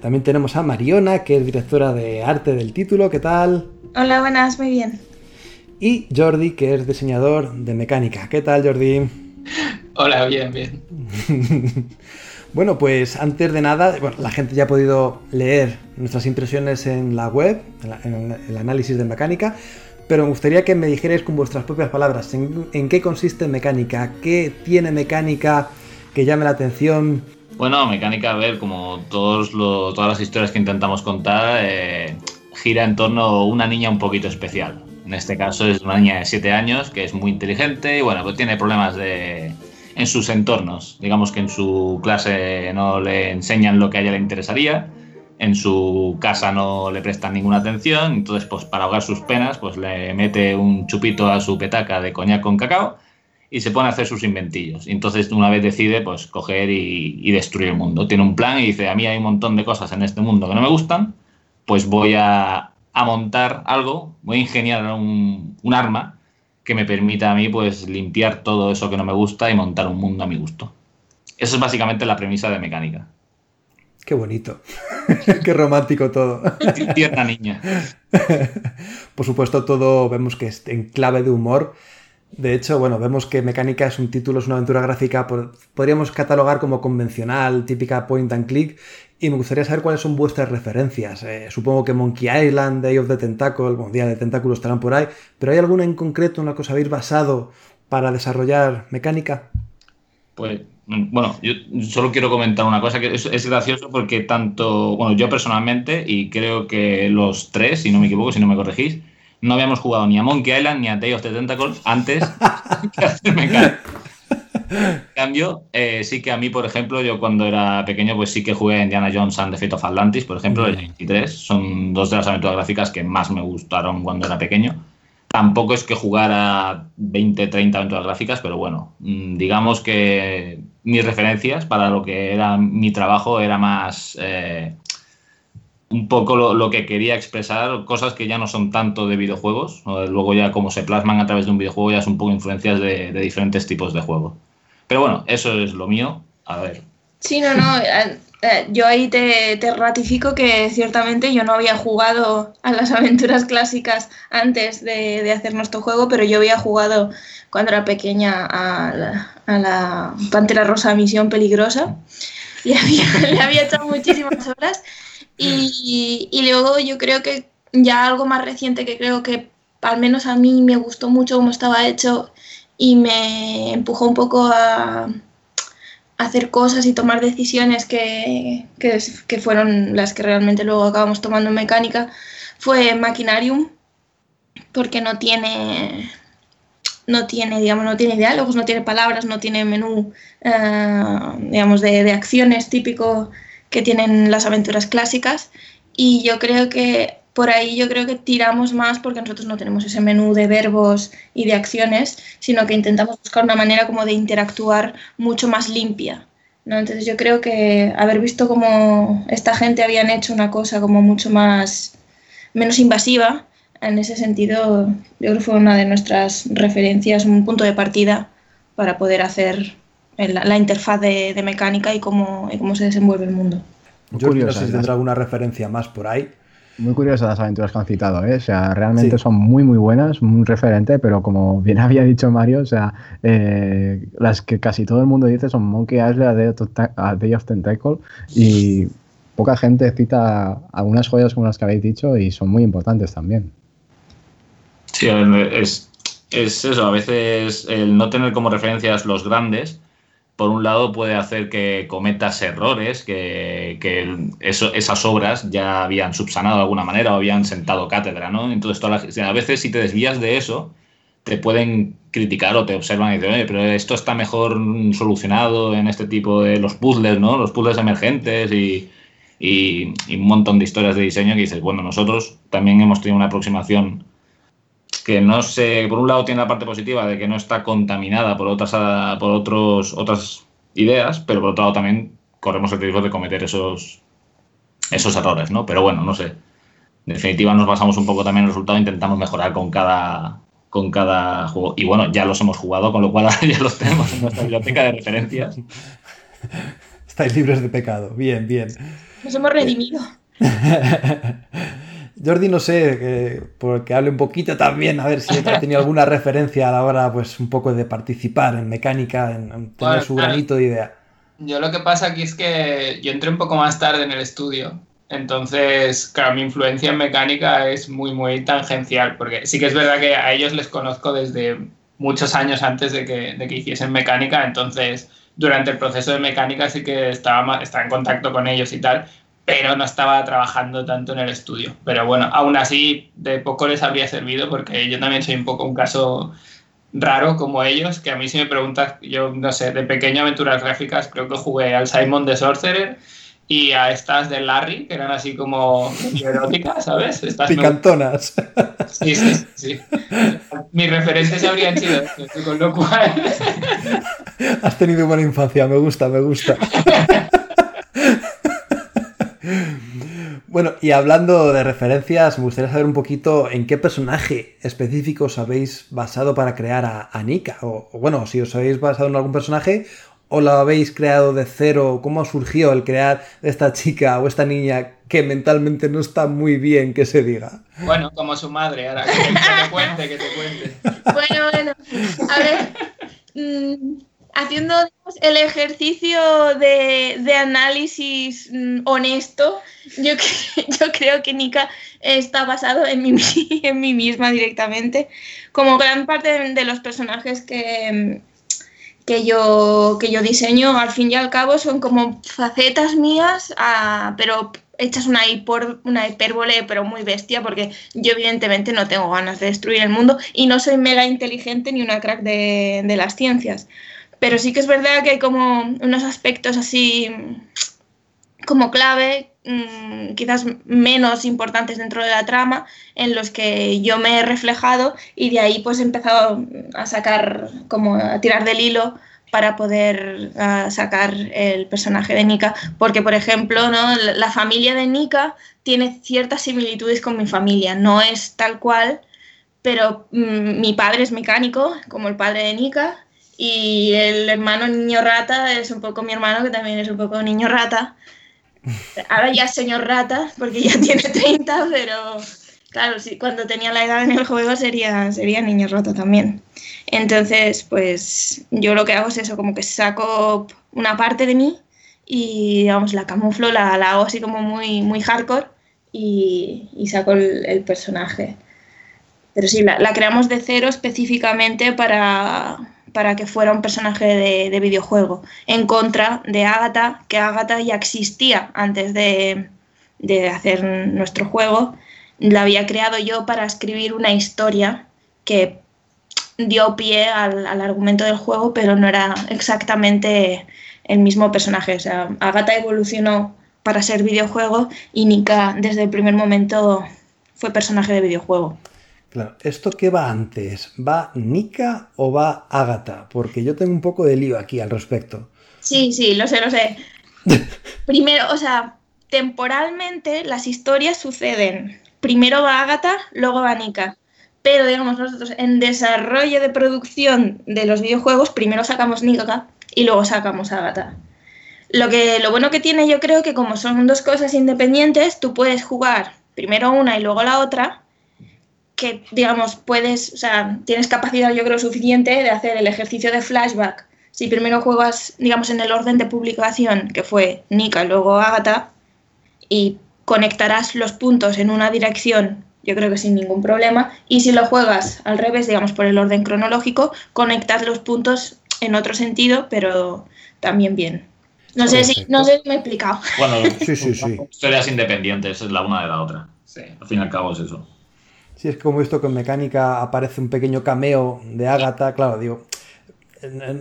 También tenemos a Mariona, que es directora de arte del título. ¿Qué tal? Hola, buenas, muy bien y Jordi, que es diseñador de mecánica. ¿Qué tal, Jordi? Hola, bien, bien. bueno, pues antes de nada, la gente ya ha podido leer nuestras impresiones en la web, en, el análisis de mecánica, pero me gustaría que me dijerais con vuestras propias palabras en, qué consiste mecánica, qué tiene mecánica que llame la atención. Bueno, mecánica, a ver, como todos todas las historias que intentamos contar, eh, gira en torno a una niña un poquito especial en este caso es una niña de 7 años que es muy inteligente y bueno, pues tiene problemas de, en sus entornos. Digamos que en su clase no le enseñan lo que a ella le interesaría, en su casa no le prestan ninguna atención, entonces pues para ahogar sus penas pues le mete un chupito a su petaca de coñac con cacao y se pone a hacer sus inventillos. Entonces una vez decide pues coger y, y destruir el mundo. Tiene un plan y dice, a mí hay un montón de cosas en este mundo que no me gustan, pues voy a a montar algo, voy a ingeniar un, arma que me permita a mí pues limpiar todo eso que no me gusta y montar un mundo a mi gusto. Eso es básicamente la premisa de mecánica. Qué bonito. Qué romántico todo. Tierna niña. Por supuesto, todo vemos que es en clave de humor. De hecho, bueno, vemos que Mecánica es un título, es una aventura gráfica, podríamos catalogar como convencional, típica point and click, y me gustaría saber cuáles son vuestras referencias. Eh, supongo que Monkey Island, Day of the Tentacle, bueno, Día de Tentáculos estarán por ahí, pero ¿hay alguna en concreto en la que os habéis basado para desarrollar mecánica? Pues, mm, bueno, yo solo quiero comentar una cosa que es, gracioso porque tanto, bueno, yo personalmente, y creo que los tres, si no me equivoco, si no me corregís, no habíamos jugado ni a Monkey Island ni a Day of the Tentacle antes que hacer mecánica cambio, eh, sí que a mí, por ejemplo, yo cuando era pequeño, pues sí que jugué a Indiana Jones and the Fate of Atlantis, por ejemplo, el 23. Son dos de las aventuras gráficas que más me gustaron cuando era pequeño. Tampoco es que jugara 20, 30 aventuras gráficas, pero bueno, mm, digamos que mis referencias para lo que era mi trabajo era más eh, un poco lo, que quería expresar, cosas que ya no son tanto de videojuegos, luego ya como se plasman a través de un videojuego ya es un poco influencias de, diferentes tipos de juego. Pero bueno, eso es lo mío. A ver. Sí, no, no. Eh, eh, yo ahí te, ratifico que ciertamente yo no había jugado a las aventuras clásicas antes de, hacer nuestro juego, pero yo había jugado cuando era pequeña a la, a la Pantera Rosa Misión Peligrosa. Le había, le había echado muchísimas horas y, luego yo creo que ya algo más reciente que creo que al menos a mí me gustó mucho cómo estaba hecho y me empujó un poco a, hacer cosas y tomar decisiones que, fueron las que realmente luego acabamos tomando en mecánica fue Machinarium porque no tiene no tiene digamos no tiene diálogos no tiene palabras no tiene menú eh, digamos de, de acciones típico que tienen las aventuras clásicas. Y yo creo que por ahí yo creo que tiramos más porque nosotros no tenemos ese menú de verbos y de acciones, sino que intentamos buscar una manera como de interactuar mucho más limpia. ¿no? Entonces yo creo que haber visto como esta gente habían hecho una cosa como mucho más menos invasiva, en ese sentido yo creo que fue una de nuestras referencias, un punto de partida para poder hacer la, interfaz de, mecánica y cómo, cómo se desenvuelve el mundo. Yo no sé si tendrá alguna referencia más por ahí. Muy curiosas las aventuras que han citado, ¿eh? O sea, realmente son muy, muy buenas, un referente, pero como bien había dicho Mario, o sea, eh, las que casi todo el mundo dice son Monkey Island, A Day of Tentacle, y poca gente cita algunas joyas como las que habéis dicho y son muy importantes también. Sí, es, es eso, a veces el no tener como referencias los grandes por un lado puede hacer que cometas errores, que, esas obras ya habían subsanado de alguna manera o habían sentado cátedra, ¿no? Entonces a veces si te desvías de eso, te pueden criticar o te observan y dicen, oye, pero esto está mejor solucionado en este tipo de los puzzles, ¿no? Los puzzles emergentes y, y un montón de historias de diseño que dices, bueno, nosotros también hemos tenido una aproximación que no se, por un lado tiene la parte positiva de que no está contaminada por otras, por otros, otras ideas, pero por otro lado también corremos el riesgo de cometer esos, esos errores, ¿no? Pero bueno, no sé. En definitiva nos basamos un poco también en el resultado, intentamos mejorar con cada, con cada juego. Y bueno, ya los hemos jugado, con lo cual ya los tenemos en nuestra biblioteca de referencias. Estáis libres de pecado. Bien, bien. Nos hemos redimido. Jordi, no sé, porque hable un poquito también, a ver si ha tenido alguna referencia a la hora, pues, un poco de participar en mecánica, en, tener su granito de idea. Yo lo que pasa aquí es que yo entré un poco más tarde en el estudio, entonces, claro, mi influencia en mecánica es muy, muy tangencial, porque sí que es verdad que a ellos les conozco desde muchos años antes de que, de que hiciesen mecánica, entonces durante el proceso de mecánica sí que estaba, estaba en contacto con ellos y tal, pero no estaba trabajando tanto en el estudio. Pero bueno, aún así de poco les habría servido porque yo también soy un poco un caso raro como ellos, que a mí si me preguntas, yo no sé, de pequeño aventuras gráficas creo que jugué al Simon the Sorcerer y a estas de Larry, que eran así como eróticas, ¿sabes? Estas Picantonas. Sí, sí, sí. Mis referentes habrían sido con lo cual... Has tenido buena infancia, me gusta, me gusta. Bueno, y hablando de referencias, me gustaría saber un poquito en qué personaje específico os habéis basado para crear a, Nika. O, bueno, si os habéis basado en algún personaje o lo habéis creado de cero, cómo surgió el crear esta chica o esta niña que mentalmente no está muy bien que se diga. Bueno, como su madre, ahora que te, cuente, que te cuente. Bueno, bueno, a ver. Mm, haciendo el ejercicio de, análisis mm, honesto, yo, yo, creo que Nika está basado en mí, en mí misma directamente. Como gran parte de, los personajes que, que, yo, que yo diseño, al fin y al cabo, son como facetas mías, ah, pero hechas una, una hipérbole, pero muy bestia, porque yo evidentemente no tengo ganas de destruir el mundo y no soy mega inteligente ni una crack de, de las ciencias pero sí que es verdad que hay como unos aspectos así como clave, mm, quizás menos importantes dentro de la trama, en los que yo me he reflejado y de ahí pues he empezado a sacar, como a tirar del hilo para poder sacar el personaje de Nika, porque por ejemplo, ¿no? la familia de Nika tiene ciertas similitudes con mi familia, no es tal cual, pero mm, mi padre es mecánico, como el padre de Nika, y el hermano niño rata es un poco mi hermano, que también es un poco niño rata. Ahora ya es señor rata, porque ya tiene 30, pero claro, sí, cuando tenía la edad en el juego sería, sería niño rata también. Entonces, pues yo lo que hago es eso, como que saco una parte de mí y, digamos, la camuflo, la, la hago así como muy, muy hardcore y, saco el, personaje. Pero sí, la, creamos de cero específicamente para, para que fuera un personaje de, videojuego, en contra de Agatha, que Agatha ya existía antes de, de hacer nuestro juego. La había creado yo para escribir una historia que dio pie al, argumento del juego, pero no era exactamente el mismo personaje. O sea, Agatha evolucionó para ser videojuego y Nika desde el primer momento fue personaje de videojuego. Claro, ¿esto qué va antes? ¿Va Nika o va Agatha? Porque yo tengo un poco de lío aquí al respecto. Sí, sí, lo sé, lo sé. Primero, o sea, temporalmente las historias suceden. Primero va Agatha, luego va Nika pero digamos nosotros en desarrollo de producción de los videojuegos primero sacamos Nika y luego sacamos Agatha. Lo, que, lo bueno que tiene yo creo que como son dos cosas independientes, tú puedes jugar primero una y luego la otra, que digamos puedes, o sea, tienes capacidad yo creo suficiente de hacer el ejercicio de flashback. Si primero juegas, digamos, en el orden de publicación, que fue Nika, luego Agatha, y conectarás los puntos en una dirección yo creo que sin ningún problema. Y si lo juegas al revés, digamos por el orden cronológico, conectas los puntos en otro sentido, pero también bien. No sé, si, no sé me he explicado. Bueno, sí, sí, sí. historias independientes, es la una de la otra. Sí. Al fin y al cabo es eso. Sí, es como esto que en Mecánica aparece un pequeño cameo de Agatha, claro, digo,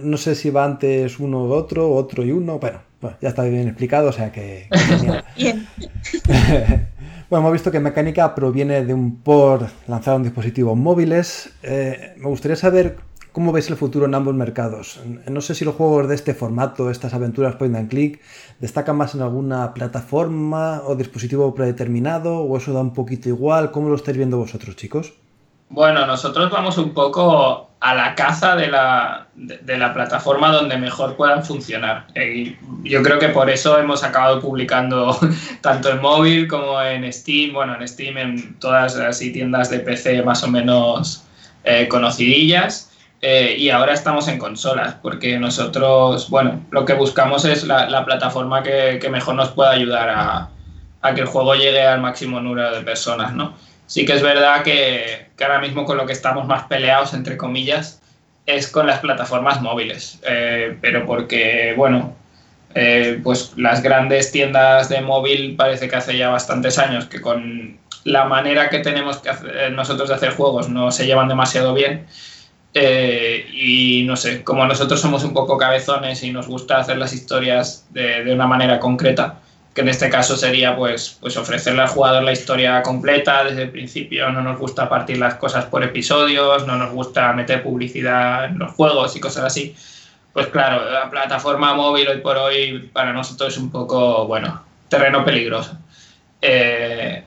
no sé si va antes uno u otro, otro y uno, bueno, ya está bien explicado, o sea que... bien. Bueno, hemos visto que Mecánica proviene de un port lanzado en dispositivos móviles. Eh, me gustaría saber cómo veis el futuro en ambos mercados. No sé si los juegos de este formato, estas aventuras point and click, destacan más en alguna plataforma o dispositivo predeterminado o eso da un poquito igual. ¿Cómo lo estáis viendo vosotros, chicos? Bueno, nosotros vamos un poco a la caza de la, de, la plataforma donde mejor puedan funcionar. Y yo creo que por eso hemos acabado publicando tanto en móvil como en Steam, bueno, en Steam, en todas las tiendas de PC más o menos eh, conocidillas. Eh, y ahora estamos en consolas, porque nosotros, bueno, lo que buscamos es la, plataforma que, mejor nos pueda ayudar a, a que el juego llegue al máximo número de personas, ¿no? Sí que es verdad que, ahora mismo con lo que estamos más peleados, entre comillas, es con las plataformas móviles. Eh, pero porque, bueno, eh, pues las grandes tiendas de móvil parece que hace ya bastantes años que con la manera que tenemos que hacer, nosotros de hacer juegos no se llevan demasiado bien. Eh, y no sé, como nosotros somos un poco cabezones y nos gusta hacer las historias de, de una manera concreta, que en este caso sería pues, pues ofrecerle al jugador la historia completa desde el principio. No nos gusta partir las cosas por episodios, no nos gusta meter publicidad en los juegos y cosas así. Pues claro, la plataforma móvil hoy por hoy para nosotros es un poco, bueno, terreno peligroso. Eh,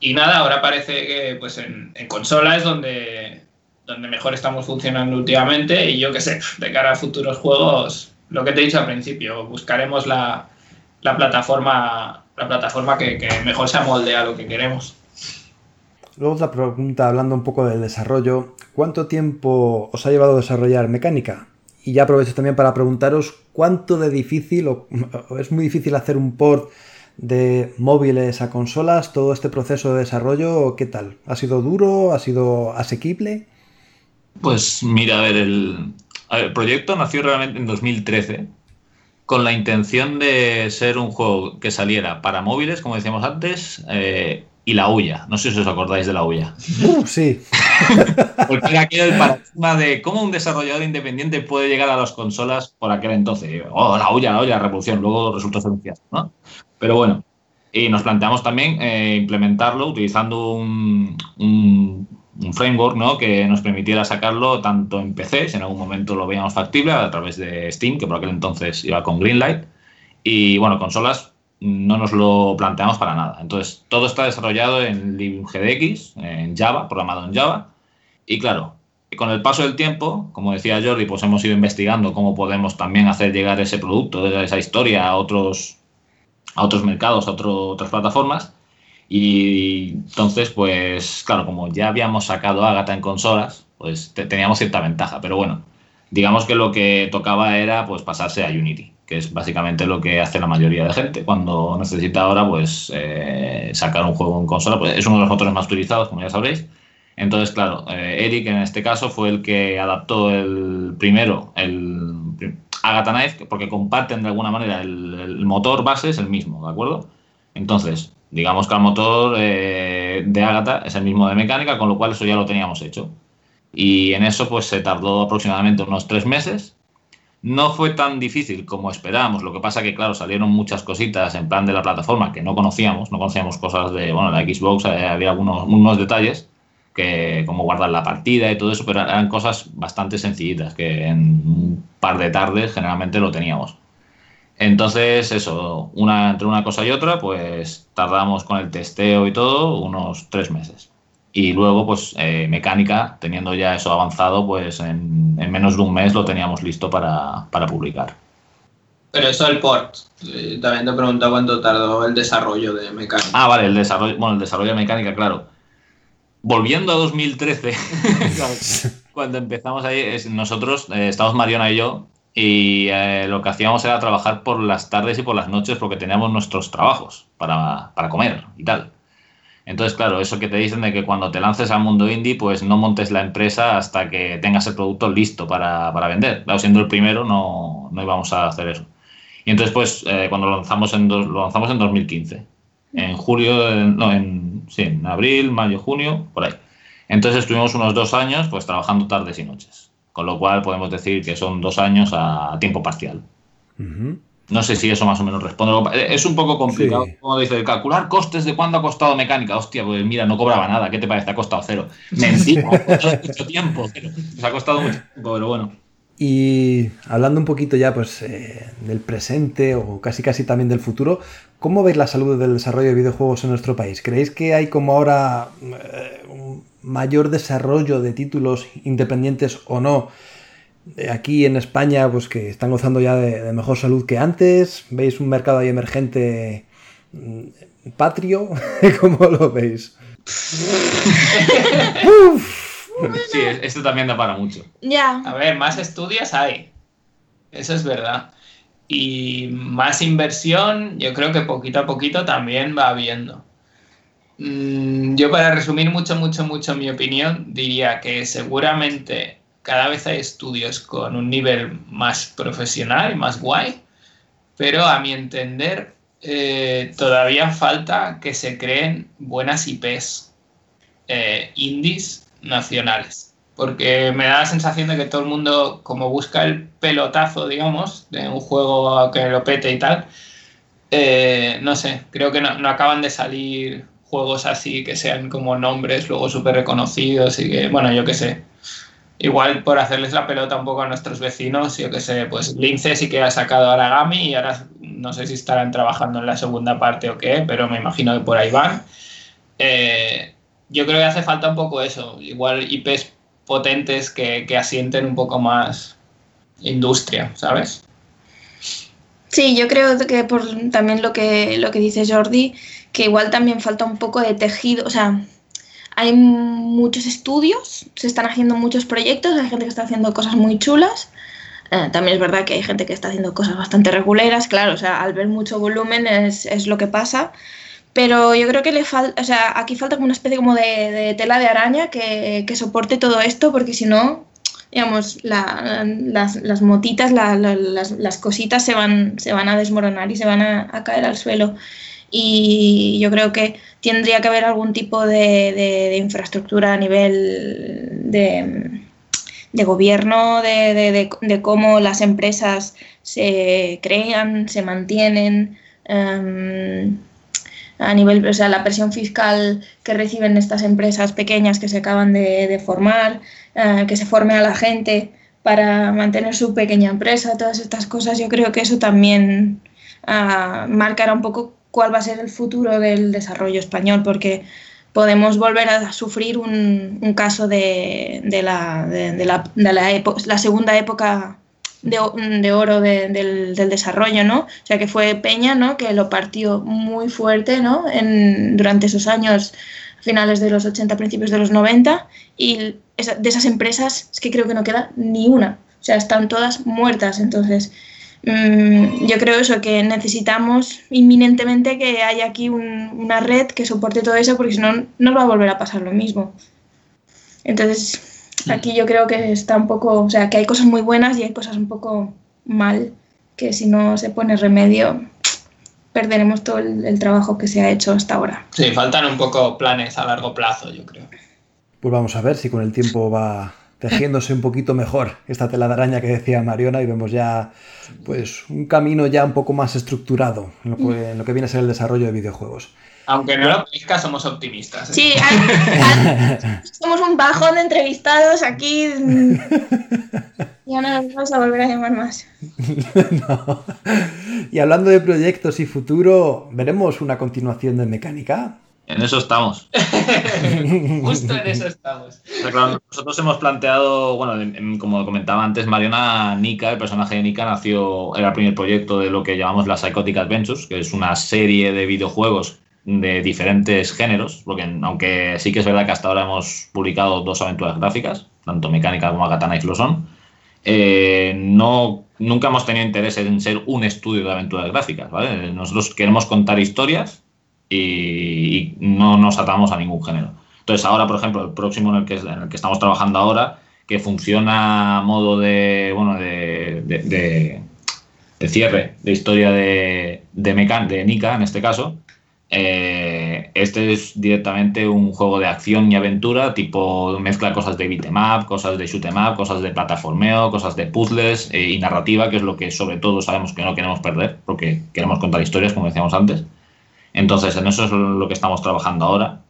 y nada, ahora parece que pues en, en consola es donde, donde mejor estamos funcionando últimamente y yo qué sé, de cara a futuros juegos, lo que te he dicho al principio, buscaremos la, la plataforma, la plataforma que, mejor se amolde a lo que queremos. Luego otra pregunta, hablando un poco del desarrollo, ¿cuánto tiempo os ha llevado a desarrollar mecánica? Y ya aprovecho también para preguntaros cuánto de difícil o, es muy difícil hacer un port de móviles a consolas, todo este proceso de desarrollo, ¿qué tal? ¿Ha sido duro? ¿Ha sido asequible? Pues mira, a ver, el, el proyecto nació realmente en 2013 con la intención de ser un juego que saliera para móviles, como decíamos antes, eh, y la huya. No sé si os acordáis de la huya. Uh, sí. Porque era aquel el paradigma de cómo un desarrollador independiente puede llegar a las consolas por aquel entonces. Oh, la olla, la la revolución. Luego resultó ser un fiasco, ¿no? Pero bueno, y nos planteamos también eh, implementarlo utilizando un, un, framework ¿no? que nos permitiera sacarlo tanto en PC, si en algún momento lo veíamos factible, a través de Steam, que por aquel entonces iba con Greenlight. Y bueno, consolas no nos lo planteamos para nada. Entonces, todo está desarrollado en libgdx, en Java, programado en Java. Y claro, con el paso del tiempo, como decía Jordi, pues hemos ido investigando cómo podemos también hacer llegar ese producto, esa historia a otros, a otros mercados, a otras plataformas. Y entonces, pues claro, como ya habíamos sacado Agatha en consolas, pues teníamos cierta ventaja. Pero bueno, digamos que lo que tocaba era pues pasarse a Unity que es básicamente lo que hace la mayoría de gente cuando necesita ahora pues eh, sacar un juego en consola, pues es uno de los motores más utilizados, como ya sabréis. Entonces, claro, eh, Eric en este caso fue el que adaptó el primero, el Agatha Knife, porque comparten de alguna manera el, motor base es el mismo, ¿de acuerdo? Entonces, digamos que el motor eh, de Agatha es el mismo de mecánica, con lo cual eso ya lo teníamos hecho. Y en eso pues se tardó aproximadamente unos tres meses no fue tan difícil como esperábamos. Lo que pasa que, claro, salieron muchas cositas en plan de la plataforma que no conocíamos. No conocíamos cosas de, bueno, la Xbox, eh, había algunos unos detalles que como guardar la partida y todo eso, pero eran cosas bastante sencillitas que en un par de tardes generalmente lo teníamos. Entonces, eso, una, entre una cosa y otra, pues tardamos con el testeo y todo unos tres meses. Y luego, pues eh, mecánica, teniendo ya eso avanzado, pues en, menos de un mes lo teníamos listo para, publicar. Pero eso el port. Eh, también te preguntado cuánto tardó el desarrollo de mecánica. Ah, vale, el desarrollo, bueno, el desarrollo de mecánica, claro. Volviendo a 2013, cuando empezamos ahí, nosotros, eh, estamos Mariona y yo, y lo que hacíamos era trabajar por las tardes y por las noches porque teníamos nuestros trabajos para, para comer y tal. Entonces, claro, eso que te dicen de que cuando te lances al mundo indie, pues no montes la empresa hasta que tengas el producto listo para, vender. Claro, siendo el primero, no, no, íbamos a hacer eso. Y entonces, pues, eh, cuando lo lanzamos, en lo lanzamos en 2015. En julio, no, en, sí, en abril, mayo, junio, por ahí. Entonces estuvimos unos dos años, pues, trabajando tardes y noches. Con lo cual podemos decir que son dos años a tiempo parcial. No sé si eso más o menos responde. Es un poco complicado, como dice, calcular costes de cuánto ha costado mecánica. Hostia, pues mira, no cobraba nada. ¿Qué te parece? Ha costado cero. Mentira, ha costado mucho tiempo. Se ha costado mucho tiempo, pero bueno. Y hablando un poquito ya pues eh, del presente o casi casi también del futuro, ¿cómo veis la salud del desarrollo de videojuegos en nuestro país? ¿Creéis que hay como ahora eh, un mayor desarrollo de títulos independientes o no? aquí en España, pues que están gozando ya de, mejor salud que antes. ¿Veis un mercado ahí emergente mm, patrio? ¿Cómo lo veis? Sí, esto también da para mucho. Ya. A ver, más estudios hay. Eso es verdad. Y más inversión, yo creo que poquito a poquito también va habiendo. Mm, yo para resumir mucho, mucho, mucho mi opinión, diría que seguramente cada vez hay estudios con un nivel más profesional más guay, pero a mi entender eh, todavía falta que se creen buenas IPs eh, indies nacionales. Porque me da la sensación de que todo el mundo, como busca el pelotazo, digamos, de un juego que lo pete y tal, eh, no sé, creo que no, no, acaban de salir juegos así que sean como nombres luego súper reconocidos y que, bueno, yo qué sé igual por hacerles la pelota un poco a nuestros vecinos, yo que sé, pues Lince sí que ha sacado Aragami y ahora no sé si estarán trabajando en la segunda parte o qué, pero me imagino que por ahí van. Eh, yo creo que hace falta un poco eso, igual IPs potentes que, que asienten un poco más industria, ¿sabes? Sí, yo creo que por también lo que, lo que dice Jordi, que igual también falta un poco de tejido, o sea, hay muchos estudios, se están haciendo muchos proyectos, hay gente que está haciendo cosas muy chulas. Eh, también es verdad que hay gente que está haciendo cosas bastante reguleras, claro, o sea, al ver mucho volumen es, lo que pasa. Pero yo creo que le falta, o sea, aquí falta como una especie como de, tela de araña que, soporte todo esto, porque si no, digamos, las, motitas, las, cositas se van, se van a desmoronar y se van a, caer al suelo. y yo creo que tendría que haber algún tipo de, infraestructura a nivel de, gobierno, de, cómo las empresas se crean, se mantienen. Em, a nivel, o sea, la presión fiscal que reciben estas empresas pequeñas que se acaban de, formar, eh, que se forme a la gente para mantener su pequeña empresa, todas estas cosas, yo creo que eso también uh, marcará un poco cuál va a ser el futuro del desarrollo español, porque podemos volver a sufrir un, un caso de, de, la, de, la, la, segunda época de, oro del, desarrollo, ¿no? O sea, que fue Peña, ¿no? Que lo partió muy fuerte, ¿no? En, durante esos años, finales de los 80, principios de los 90, y de esas empresas es que creo que no queda ni una. O sea, están todas muertas. Entonces, mm, yo creo eso, que necesitamos inminentemente que haya aquí una red que soporte todo eso, porque si no, no va a volver a pasar lo mismo. Entonces, Aquí yo creo que está un poco, o sea, que hay cosas muy buenas y hay cosas un poco mal, que si no se pone remedio, perderemos todo el, trabajo que se ha hecho hasta ahora. Sí, faltan un poco planes a largo plazo, yo creo. Pues vamos a ver si con el tiempo va tejiéndose un poquito mejor esta tela de araña que decía Mariona y vemos ya pues un camino ya un poco más estructurado en lo que, en lo que viene a ser el desarrollo de videojuegos. Aunque no lo parezca, somos optimistas. ¿eh? Sí, somos un bajón de entrevistados aquí. Ya no nos vamos a volver a llamar más. Y hablando de proyectos y futuro, ¿veremos una continuación de mecánica? En eso estamos. Justo en eso estamos. nosotros hemos planteado, bueno, como comentaba antes, Mariona Nika, el personaje de Nika, nació, era el primer proyecto de lo que llamamos la Psychotic Adventures, que es una serie de videojuegos de diferentes géneros, porque aunque sí que es verdad que hasta ahora hemos publicado dos aventuras gráficas, tanto Mecánica como Agatana y Floson, eh, no, nunca hemos tenido interés en ser un estudio de aventuras gráficas, ¿vale? Nosotros queremos contar historias y, no nos atamos a ningún género. Entonces ahora, por ejemplo, el próximo en el que, estamos trabajando ahora, que funciona a modo de, bueno, de, de, cierre de historia de, de, de Nika, en este caso, eh, este es directamente un juego de acción y aventura, tipo mezcla cosas de beat'em cosas de shoot'em up, cosas de plataformeo, cosas de puzzles eh, y narrativa, que es lo que sobre todo sabemos que no queremos perder, porque queremos contar historias, como decíamos antes. Entonces, en eso es lo que estamos trabajando ahora.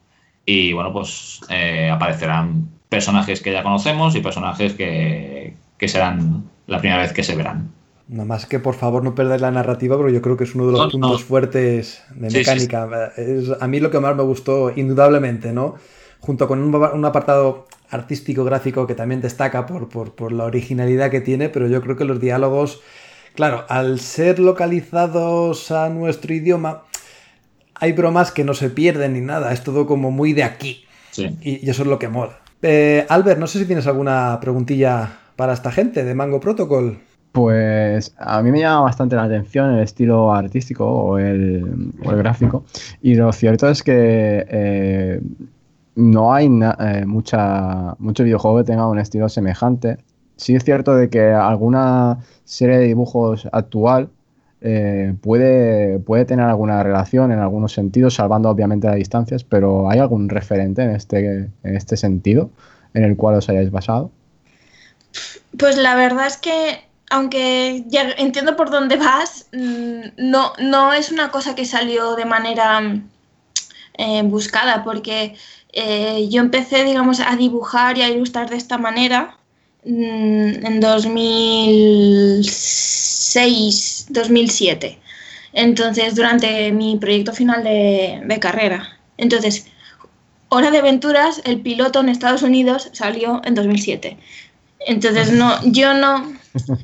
Y bueno, pues eh, aparecerán personajes que ya conocemos y personajes que serán la primera vez que se verán. Nada más que por favor no perder la narrativa, porque yo creo que es uno de los puntos fuertes de mecánica. Es a mí lo que más me gustó, indudablemente, ¿no? Junto con un, apartado artístico, gráfico que también destaca por, por, la originalidad que tiene, pero yo creo que los diálogos, claro, al ser localizados a nuestro idioma, hay bromas que no se pierden ni nada, es todo como muy de aquí. Y, eso es lo que mola. Eh, Albert, no sé si tienes alguna preguntilla para esta gente de Mango Protocol. Pues a mí me llama bastante la atención el estilo artístico o el, gráfico. Y lo cierto es que eh, no hay eh, mucha, mucho videojuego que tenga un estilo semejante. Sí es cierto de que alguna serie de dibujos actual eh, puede, puede tener alguna relación en algunos sentidos, salvando obviamente las distancias, pero ¿hay algún referente en este, en este sentido en el cual os hayáis basado? Pues la verdad es que aunque ya entiendo por dónde vas, mm, no, no es una cosa que salió de manera eh, buscada, porque eh, yo empecé, digamos, a dibujar y a ilustrar de esta manera mm, en 2006, 2007. Entonces, durante mi proyecto final de, de carrera. Entonces, Hora de Aventuras, el piloto en Estados Unidos salió en 2007. Entonces, no, yo no,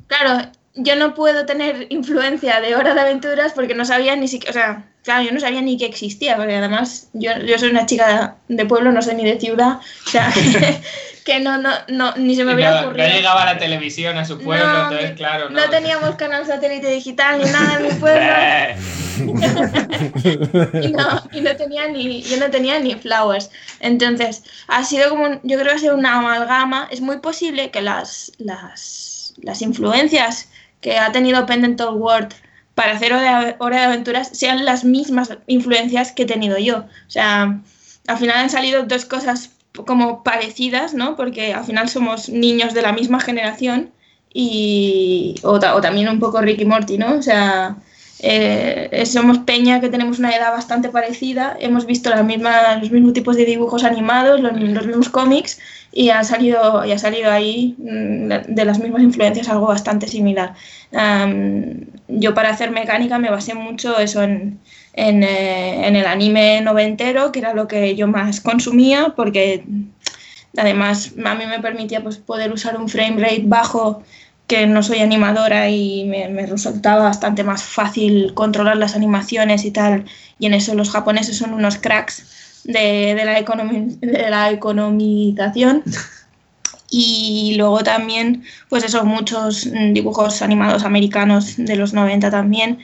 claro, yo no puedo tener influencia de Hora de Aventuras porque no sabía ni siquiera, o sea, claro, yo no sabía ni que existía, porque además yo, yo soy una chica de pueblo, no soy ni de ciudad, o sea, que no, no, no, ni se me había ocurrido. No llegaba la televisión a su pueblo, entonces, claro. No, no teníamos canal satélite digital ni nada en mi pueblo. y, no, y no tenía ni, yo no tenía ni flowers. Entonces, ha sido como, yo creo que ha sido una amalgama. Es muy posible que las, las, las influencias que ha tenido Pendental World para hacer hora, de aventuras sean las mismas influencias que he tenido yo. O sea, al final han salido dos cosas como parecidas, ¿no? Porque al final somos niños de la misma generación y o, o también un poco Ricky Morty, ¿no? O sea, eh, somos peña que tenemos una edad bastante parecida, hemos visto las mismas, los mismos tipos de dibujos animados, los, los mismos cómics y ha salido, y ha salido ahí mm, de las mismas influencias algo bastante similar. Am, yo para hacer mecánica me basé mucho eso en, en, eh, en el anime noventero, que era lo que yo más consumía, porque además a mí me permitía pues, poder usar un frame rate bajo que no soy animadora y me, me, resultaba bastante más fácil controlar las animaciones y tal. Y en eso los japoneses son unos cracks de, de, la, economi de la economización. Y luego también, pues eso, muchos dibujos animados americanos de los 90 también,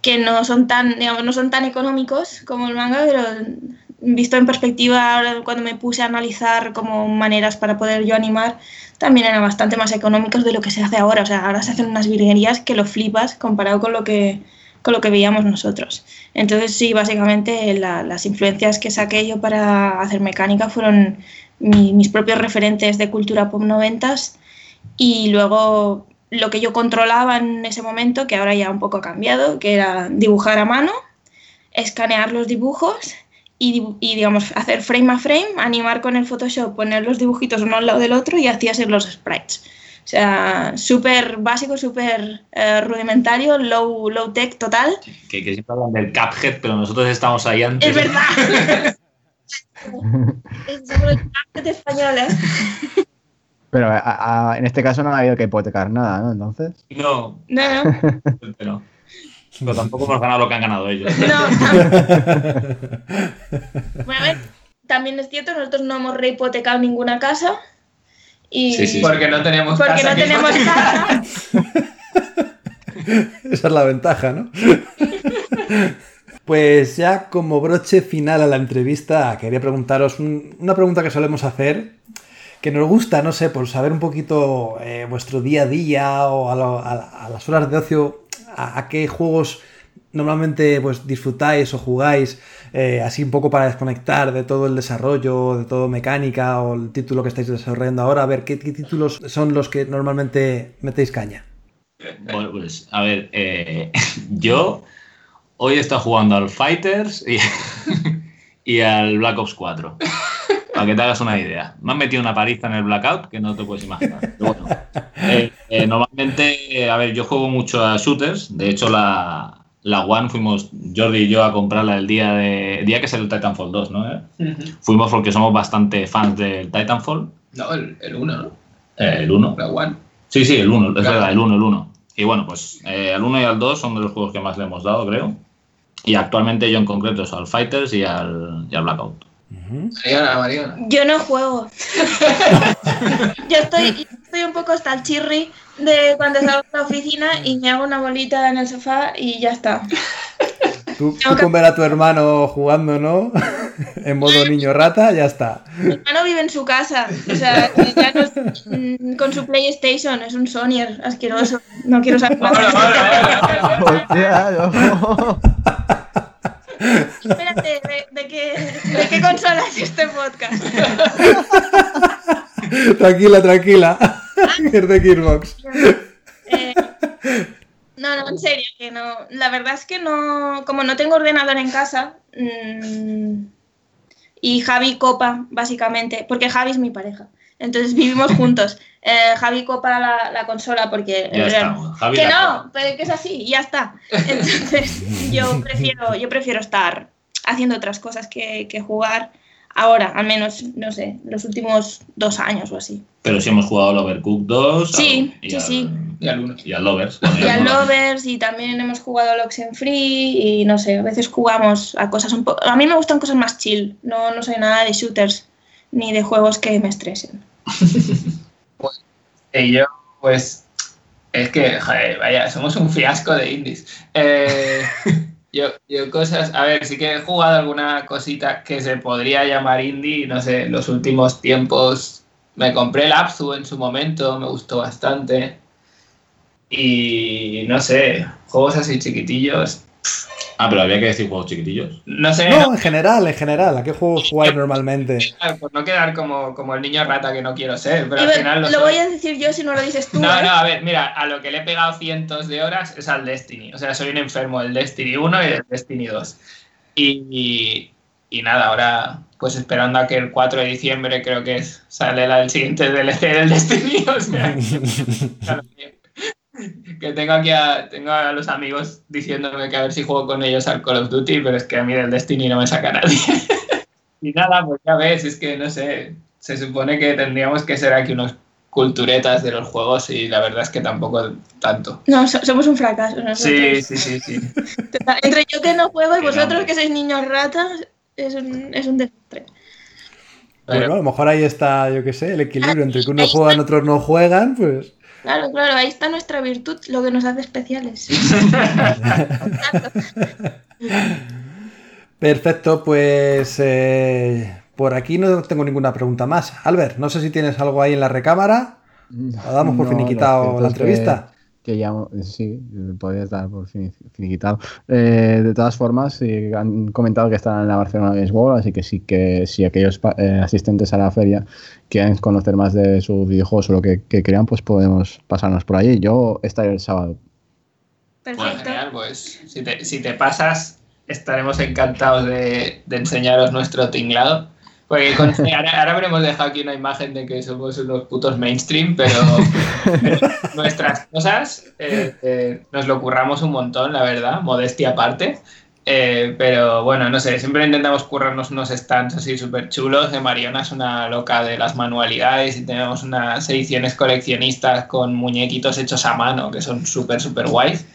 que no son tan, digamos, no son tan económicos como el manga, pero visto en perspectiva, cuando me puse a analizar como maneras para poder yo animar, también eran bastante más económicos de lo que se hace ahora. O sea, ahora se hacen unas virguerías que lo flipas comparado con lo que, con lo que veíamos nosotros. Entonces, sí, básicamente la, las influencias que saqué yo para hacer mecánica fueron mi, mis propios referentes de cultura pop noventas y luego lo que yo controlaba en ese momento, que ahora ya un poco ha cambiado, que era dibujar a mano, escanear los dibujos y, y, digamos, hacer frame a frame, animar con el Photoshop, poner los dibujitos uno al lado del otro y hacías los sprites. O sea, súper básico, súper eh, rudimentario, low, low tech total. Que, que, siempre hablan del Cuphead, pero nosotros estamos ahí antes. Es verdad. El Cuphead españoles. Pero a, a, en este caso no ha habido que hipotecar nada, ¿no? Entonces. No. No, no. Pero, pero tampoco hemos ganado lo que han ganado ellos. No, bueno, a ver, también es cierto, nosotros no hemos rehipotecado ninguna casa. Y Sí, sí. Porque no tenemos porque casa no que tenemos casa. Esa es la ventaja, ¿no? Pues ya como broche final a la entrevista, quería preguntaros un- una pregunta que solemos hacer, que nos gusta, no sé, por saber un poquito eh, vuestro día a día o a, lo- a- a las horas de ocio, a, qué juegos normalmente pues disfrutáis o jugáis, eh, así un poco para desconectar de todo el desarrollo, de todo mecánica o el título que estáis desarrollando ahora, a ver qué, títulos son los que normalmente metéis caña. Bueno, pues, a ver, eh, yo hoy he estado jugando al Fighters y, y al Black Ops 4. Para que te hagas una idea. Me han metido una paliza en el Blackout que no te puedes imaginar. eh, eh, normalmente, eh, a ver, yo juego mucho a shooters. De hecho, la, la One fuimos Jordi y yo a comprarla el día de el día que salió el Titanfall 2, ¿no? Eh. Fuimos porque somos bastante fans del Titanfall. No, el, el uno, ¿no? Eh, el 1. La One. Sí, sí, el 1, es Claro. verdad, el 1, el 1. Y bueno, pues eh, al 1 y al 2 son de los juegos que más le hemos dado, creo. Y actualmente yo en concreto es al Fighters y al, y al Blackout. Mariana, Mariana. Yo no juego. Yo estoy, estoy un poco hasta el chirri de cuando salgo de la oficina y me hago una bolita en el sofá y ya está. Tú, tú con ver a tu hermano jugando, ¿no? en modo niño rata, ya está. Mi hermano vive en su casa, o sea, que ya no es, con su PlayStation, es un Sonyer asqueroso. No quiero saber Espérate, ¿de, de qué, ¿de qué consola es este podcast? tranquila, tranquila. es de Gearbox. Eh, no, no, en serio, que no. La verdad es que no. Como no tengo ordenador en casa. mm, y Javi copa, básicamente. Porque Javi es mi pareja. Entonces vivimos juntos. Eh, Javi copa la, la consola porque. Ya está, Javi que no, pero que es así, y ya está. Entonces yo prefiero, yo prefiero estar haciendo otras cosas que, que jugar. Ahora, al menos, no sé, los últimos dos años o así. Pero sí hemos jugado al Overcooked 2. Sí, al- y sí, al- sí. Y al uno. Y al Lovers. Y al Lovers y también hemos jugado al Oxenfree y no sé, a veces jugamos a cosas un poco... A mí me gustan cosas más chill, no, no soy nada de shooters ni de juegos que me estresen. Y yo, pues, es que, joder, vaya, somos un fiasco de indies. Eh, yo, yo cosas, a ver, sí que he jugado alguna cosita que se podría llamar indie, no sé, en los últimos tiempos me compré el Abzu en su momento, me gustó bastante. Y no sé, juegos así chiquitillos. Ah, pero había que decir juegos chiquitillos. No sé. No, en general, en general. ¿A qué juegos jugáis normalmente? Por no quedar como, como el niño rata que no quiero ser, pero Y al final lo lo, voy a decir yo si no lo dices tú. No, ¿eh? no, a ver, mira, a lo que le he pegado cientos de horas es al Destiny. O sea, soy un enfermo del Destiny 1 y del Destiny 2. Y, y, y nada, ahora pues esperando a que el 4 de diciembre creo que es, sale la- el siguiente DLC del Destiny. O sea, que- tengo aquí a, tengo a los amigos diciéndome que a ver si juego con ellos al Call of Duty, pero es que a mí del Destiny no me saca nadie. y nada, pues ya ves, es que no sé, se supone que tendríamos que ser aquí unos culturetas de los juegos y la verdad es que tampoco tanto. No, so- somos un fracaso. nosotros. Sí, sí, sí, sí. Entre yo que no juego y vosotros que sois niños ratas, es un, es un desastre. Bueno, a lo mejor ahí está, yo qué sé, el equilibrio entre que unos juegan, otros no juegan, pues. Claro, claro, ahí está nuestra virtud, lo que nos hace especiales. Perfecto, pues eh, por aquí no tengo ninguna pregunta más. Albert, no sé si tienes algo ahí en la recámara. ¿O damos por No, finiquitado la entrevista? Que ya, sí, podrías dar por fini- finiquitado. Eh, de todas formas, sí, han comentado que están en la Barcelona Games World, así que sí que si aquellos eh, asistentes a la feria quieren conocer más de sus videojuegos o lo que, que crean, pues podemos pasarnos por allí. Yo estaré el sábado. Bueno, Perfecto. genial, pues si te, si te pasas, estaremos encantados de, de enseñaros nuestro tinglado. Porque con- ahora, ahora habremos dejado aquí una imagen de que somos unos putos mainstream, pero, pero nuestras cosas eh, eh, nos lo curramos un montón, la verdad, modestia aparte. Eh, pero bueno, no sé, siempre intentamos currarnos unos stands así súper chulos. De Mariona es una loca de las manualidades y tenemos unas ediciones coleccionistas con muñequitos hechos a mano que son súper, súper guays.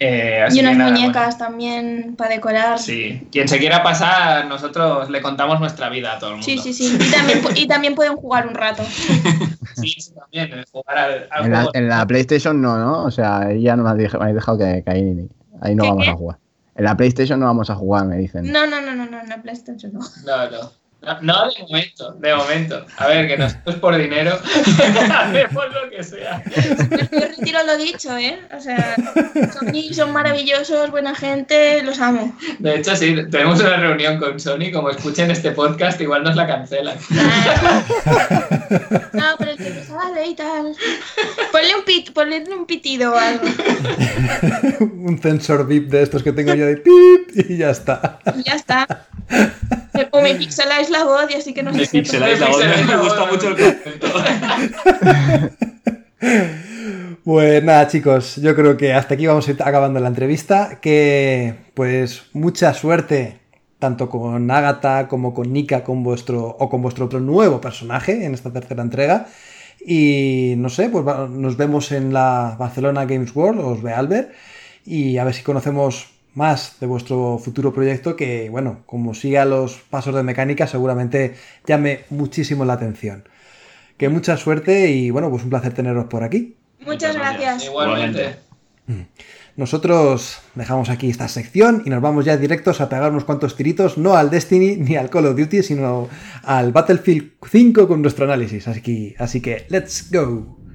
Eh, así Y unas nada, muñecas también para decorar. sí, quien se quiera pasar, nosotros le contamos nuestra vida a todo el mundo. Sí, sí, sí. Y también, y también pueden jugar un rato. Sí, eso también, el jugar al, al En la, juego. en la PlayStation no, ¿no? O sea, ahí ya no me habéis dej- me habéis dejado que, que ahí, ahí no ¿Qué, vamos qué? a jugar. En la PlayStation no vamos a jugar, me dicen. No, no, no, no, no, en la PlayStation no. No, no. No, no, de momento, de momento. A ver, que nosotros por dinero hacemos lo que sea. Yo retiro lo dicho, ¿eh? O sea, Sony son maravillosos, buena gente, los amo. De hecho, sí, tenemos una reunión con Sony, como escuchen este podcast, igual nos la cancelan. No, pero el que me sale y tal. Ponle un, pit, ponle un pitido o algo. Un sensor VIP de estos que tengo yo de pip y ya está. Y ya está. O me pixeláis la voz y así que no Me sé qué. pixeláis la voz, me gusta mucho el me concepto. Pues nada, chicos, yo creo que hasta aquí vamos a ir acabando la entrevista. Que pues mucha suerte tanto con Agatha como con Nika con vuestro o con vuestro otro nuevo personaje en esta tercera entrega. Y no sé, pues nos vemos en la Barcelona Games World, os ve Albert, y a ver si conocemos más de vuestro futuro proyecto que, bueno, como siga los pasos de mecánica, seguramente llame muchísimo la atención. Que mucha suerte y, bueno, pues un placer teneros por aquí. Muchas gracias. Igualmente. Nosotros dejamos aquí esta sección y nos vamos ya directos a pegar unos cuantos tiritos, no al Destiny ni al Call of Duty, sino al Battlefield 5 con nuestro análisis. Así que, así que let's go.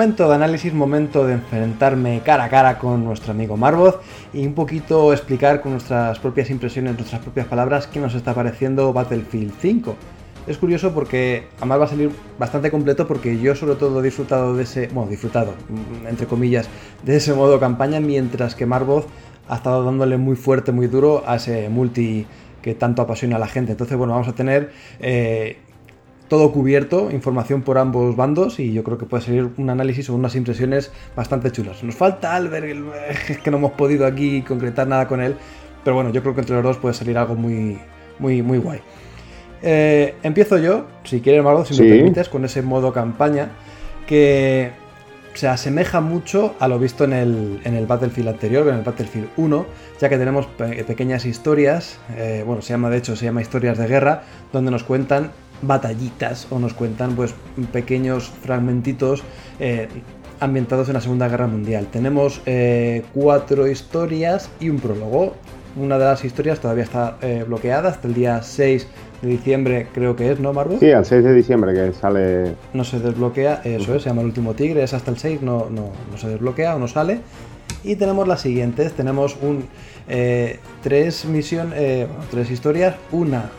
Momento de análisis, momento de enfrentarme cara a cara con nuestro amigo Marvoth y un poquito explicar con nuestras propias impresiones, nuestras propias palabras, qué nos está pareciendo Battlefield 5. Es curioso porque además va a salir bastante completo porque yo sobre todo he disfrutado de ese, bueno, disfrutado, mm, entre comillas, de ese modo campaña, mientras que Marvoth ha estado dándole muy fuerte, muy duro a ese multi que tanto apasiona a la gente. Entonces, bueno, vamos a tener eh, todo cubierto, información por ambos bandos y yo creo que puede ser un análisis o unas impresiones bastante chulas. Nos falta Albert, es que no hemos podido aquí concretar nada con él, pero bueno, yo creo que entre los dos puede salir algo muy, muy, muy guay. Eh, empiezo yo, si quieres, Margot, si me permites, con ese modo campaña que se asemeja mucho a lo visto en el, en el Battlefield anterior, en el Battlefield 1, ya que tenemos pequeñas historias, eh, bueno, se llama de hecho, se llama historias de guerra, donde nos cuentan batallitas o nos cuentan pues pequeños fragmentitos eh, ambientados en la Segunda Guerra Mundial. Tenemos cuatro historias y un prólogo. Una de las historias todavía está bloqueada hasta el día 6 de diciembre, creo que es, ¿no, Margot? Sí, al 6 de diciembre que sale. No se desbloquea, eso es, se llama el último tigre, es hasta el 6, no, no, no se desbloquea o no sale. Y tenemos las siguientes: tenemos un eh, tres misiones, eh, tres historias, una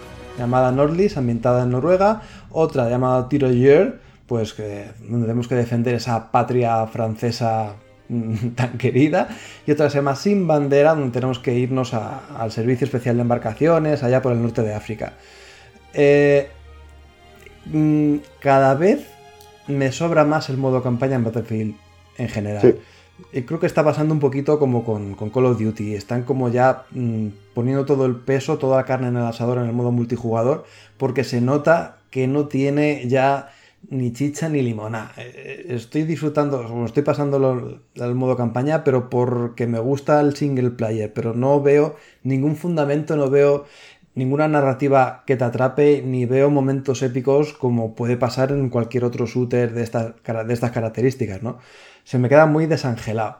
llamada Nordlis, ambientada en Noruega, otra llamada Tiroyer, pues que donde tenemos que defender esa patria francesa mm, tan querida, y otra se llama Sin Bandera, donde tenemos que irnos al Servicio Especial de Embarcaciones, allá por el norte de África. Eh, mm, cada vez me sobra más el modo campaña en Battlefield en general. Y creo que está pasando un poquito como con, Call of Duty. Están como ya mm, poniendo todo el peso, toda la carne en el asador en el modo multijugador, porque se nota que no tiene ya ni chicha ni limona. Eh, estoy disfrutando, estoy pasando al modo campaña, pero porque me gusta el single player, pero no veo ningún fundamento, no veo ninguna narrativa que te atrape, ni veo momentos épicos como puede pasar en cualquier otro shooter de, estas, de estas características, ¿no? Se me queda muy desangelado.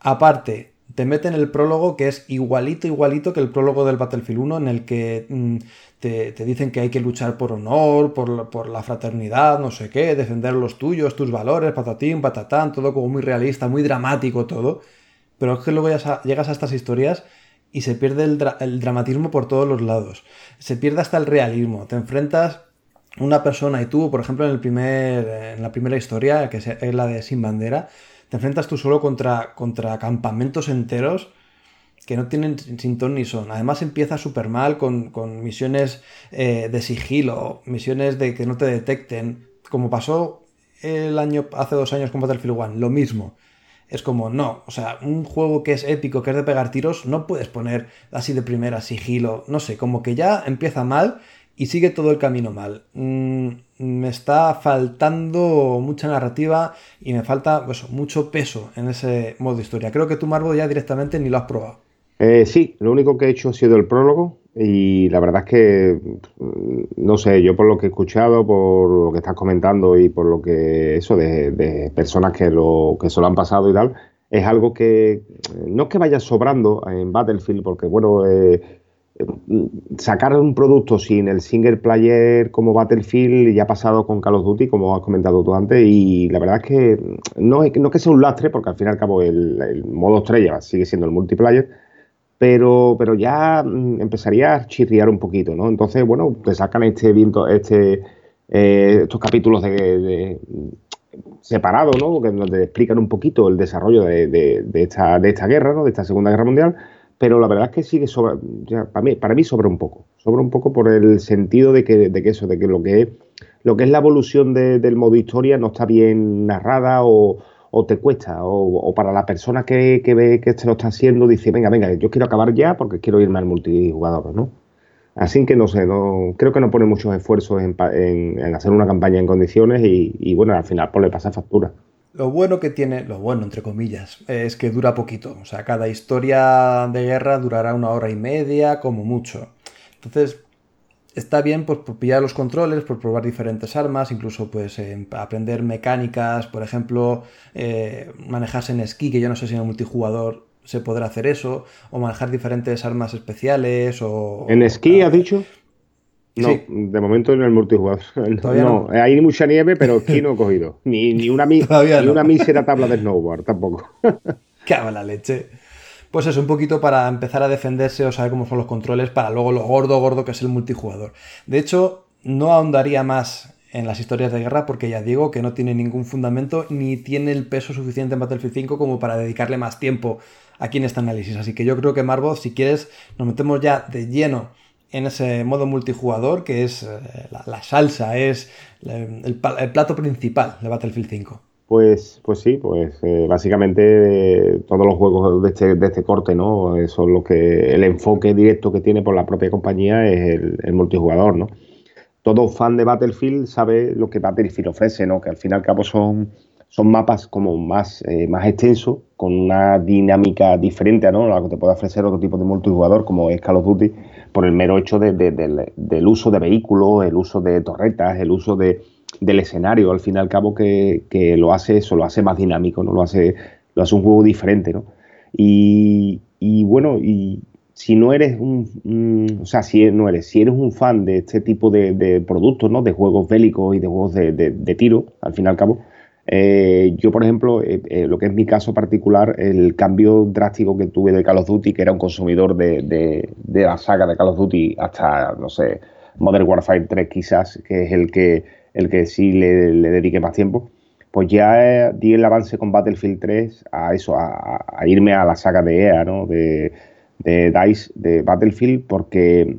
Aparte, te meten el prólogo que es igualito, igualito que el prólogo del Battlefield 1, en el que mm, te, dicen que hay que luchar por honor, por, por, la fraternidad, no sé qué, defender los tuyos, tus valores, patatín, patatán, todo como muy realista, muy dramático todo. Pero es que luego llegas a estas historias y se pierde el, dramatismo por todos los lados. Se pierde hasta el realismo. Te enfrentas una persona y tú, por ejemplo, en, el primer, en la primera historia, que es la de Sin Bandera, te enfrentas tú solo contra, contra campamentos enteros que no tienen sin ton ni son. Además empieza súper mal con, misiones eh, de sigilo, misiones de que no te detecten, como pasó el año, hace dos años con Battlefield 1, lo mismo es como, no, o sea, un juego que es épico, que es de pegar tiros, no puedes poner así de primera sigilo, no sé, como que ya empieza mal y sigue todo el camino mal. Mm, me está faltando mucha narrativa y me falta pues, mucho peso en ese modo de historia. Creo que tú, Marvo, ya directamente ni lo has probado. Eh, sí, lo único que he hecho ha sido el prólogo y la verdad es que, no sé, yo por lo que he escuchado, por lo que estás comentando y por lo que eso de, personas que, lo, que se lo han pasado y tal, es algo que no es que vaya sobrando en Battlefield, porque bueno, eh, sacar un producto sin el single player como Battlefield ya ha pasado con Call of Duty, como has comentado tú antes, y la verdad es que no es, no que sea un lastre, porque al fin y al cabo el, modo estrella sigue siendo el multiplayer, pero, pero ya mm, empezaría a chirriar un poquito, ¿no? Entonces, bueno, te sacan este este, eh, estos capítulos de, separados, ¿no? Te explican un poquito el desarrollo de, esta, de esta guerra, ¿no? De esta Segunda Guerra Mundial, pero la verdad es que sigue sobra, para mí, para mí sobra un poco, sobra un poco por el sentido de que, de que eso, de que lo que es, lo que es la evolución del modo historia no está bien narrada o te cuesta, o, para la persona que, ve que se lo está haciendo, dice, venga, venga, yo quiero acabar ya porque quiero irme al multijugador, ¿no? Así que no sé, no, creo que no pone muchos esfuerzos en, hacer una campaña en condiciones y, bueno, al final pues le pasa factura. Lo bueno que tiene, lo bueno entre comillas, es que dura poquito. O sea, cada historia de guerra durará una hora y media como mucho. Entonces, está bien pues, por pillar los controles, por probar diferentes armas, incluso pues aprender mecánicas, por ejemplo, eh, manejarse en esquí, que yo no sé si en el multijugador se podrá hacer eso, o manejar diferentes armas especiales, o... ¿En esquí has dicho? No, de momento en el multijugador. no, hay mucha nieve, pero aquí no he cogido. Ni, ni una, ni una mísera tabla de snowboard tampoco. Cago la leche. Pues eso, un poquito para empezar a defenderse o saber cómo son los controles para luego lo gordo, gordo que es el multijugador. De hecho, no ahondaría más en las historias de guerra porque ya digo que no tiene ningún fundamento ni tiene el peso suficiente en Battlefield 5 como para dedicarle más tiempo aquí en este análisis. Así que yo creo que Marvo, si quieres, nos metemos ya de lleno en ese modo multijugador que es eh, la, salsa, es el, plato principal de Battlefield 5. Pues, pues sí, pues eh, básicamente todos los juegos de este, de este corte, ¿no? Son lo que el enfoque directo que tiene por la propia compañía es el, multijugador, ¿no? Todo fan de Battlefield sabe lo que Battlefield ofrece, ¿no? Que al fin y al cabo son, son mapas como más, eh, más extensos, con una dinámica diferente, ¿no? Lo que te puede ofrecer otro tipo de multijugador como es Call of Duty, por el mero hecho del uso de vehículos, el uso de torretas, el uso de del escenario, al fin y al cabo, que, lo hace eso, lo hace más dinámico, ¿no? Lo hace, lo hace un juego diferente, ¿no? Y, bueno, y si no eres un, o sea, si no eres, si eres un fan de este tipo de, productos, ¿no? De juegos bélicos y de juegos de, tiro, al fin y al cabo, eh, yo, por ejemplo, eh, eh, lo que es mi caso particular, el cambio drástico que tuve de Call of Duty, que era un consumidor de, la saga de Call of Duty hasta, no sé, Modern Warfare 3 quizás, que es el que el que sí le, dedique más tiempo, pues ya di el avance con Battlefield 3 a eso, a, irme a la saga de EA, ¿no? De, de, DICE, de Battlefield, porque,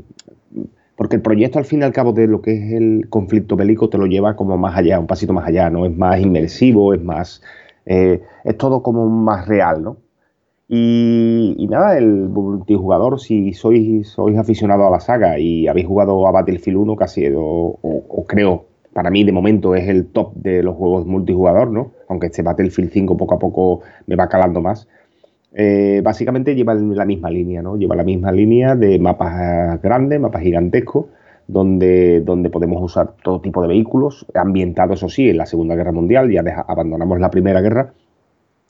porque el proyecto al fin y al cabo de lo que es el conflicto bélico te lo lleva como más allá, un pasito más allá, ¿no? Es más inmersivo, es más... Eh, es todo como más real, ¿no? Y, nada, el multijugador, si sois, sois aficionado a la saga y habéis jugado a Battlefield 1, casi, o, o creo para mí de momento es el top de los juegos multijugador, ¿no? Aunque este Battlefield 5 poco a poco me va calando más. Eh, básicamente lleva la misma línea, ¿no? Lleva la misma línea de mapas grandes, mapas gigantescos, donde, donde podemos usar todo tipo de vehículos, ambientados, eso sí, en la Segunda Guerra Mundial, ya abandonamos la Primera Guerra,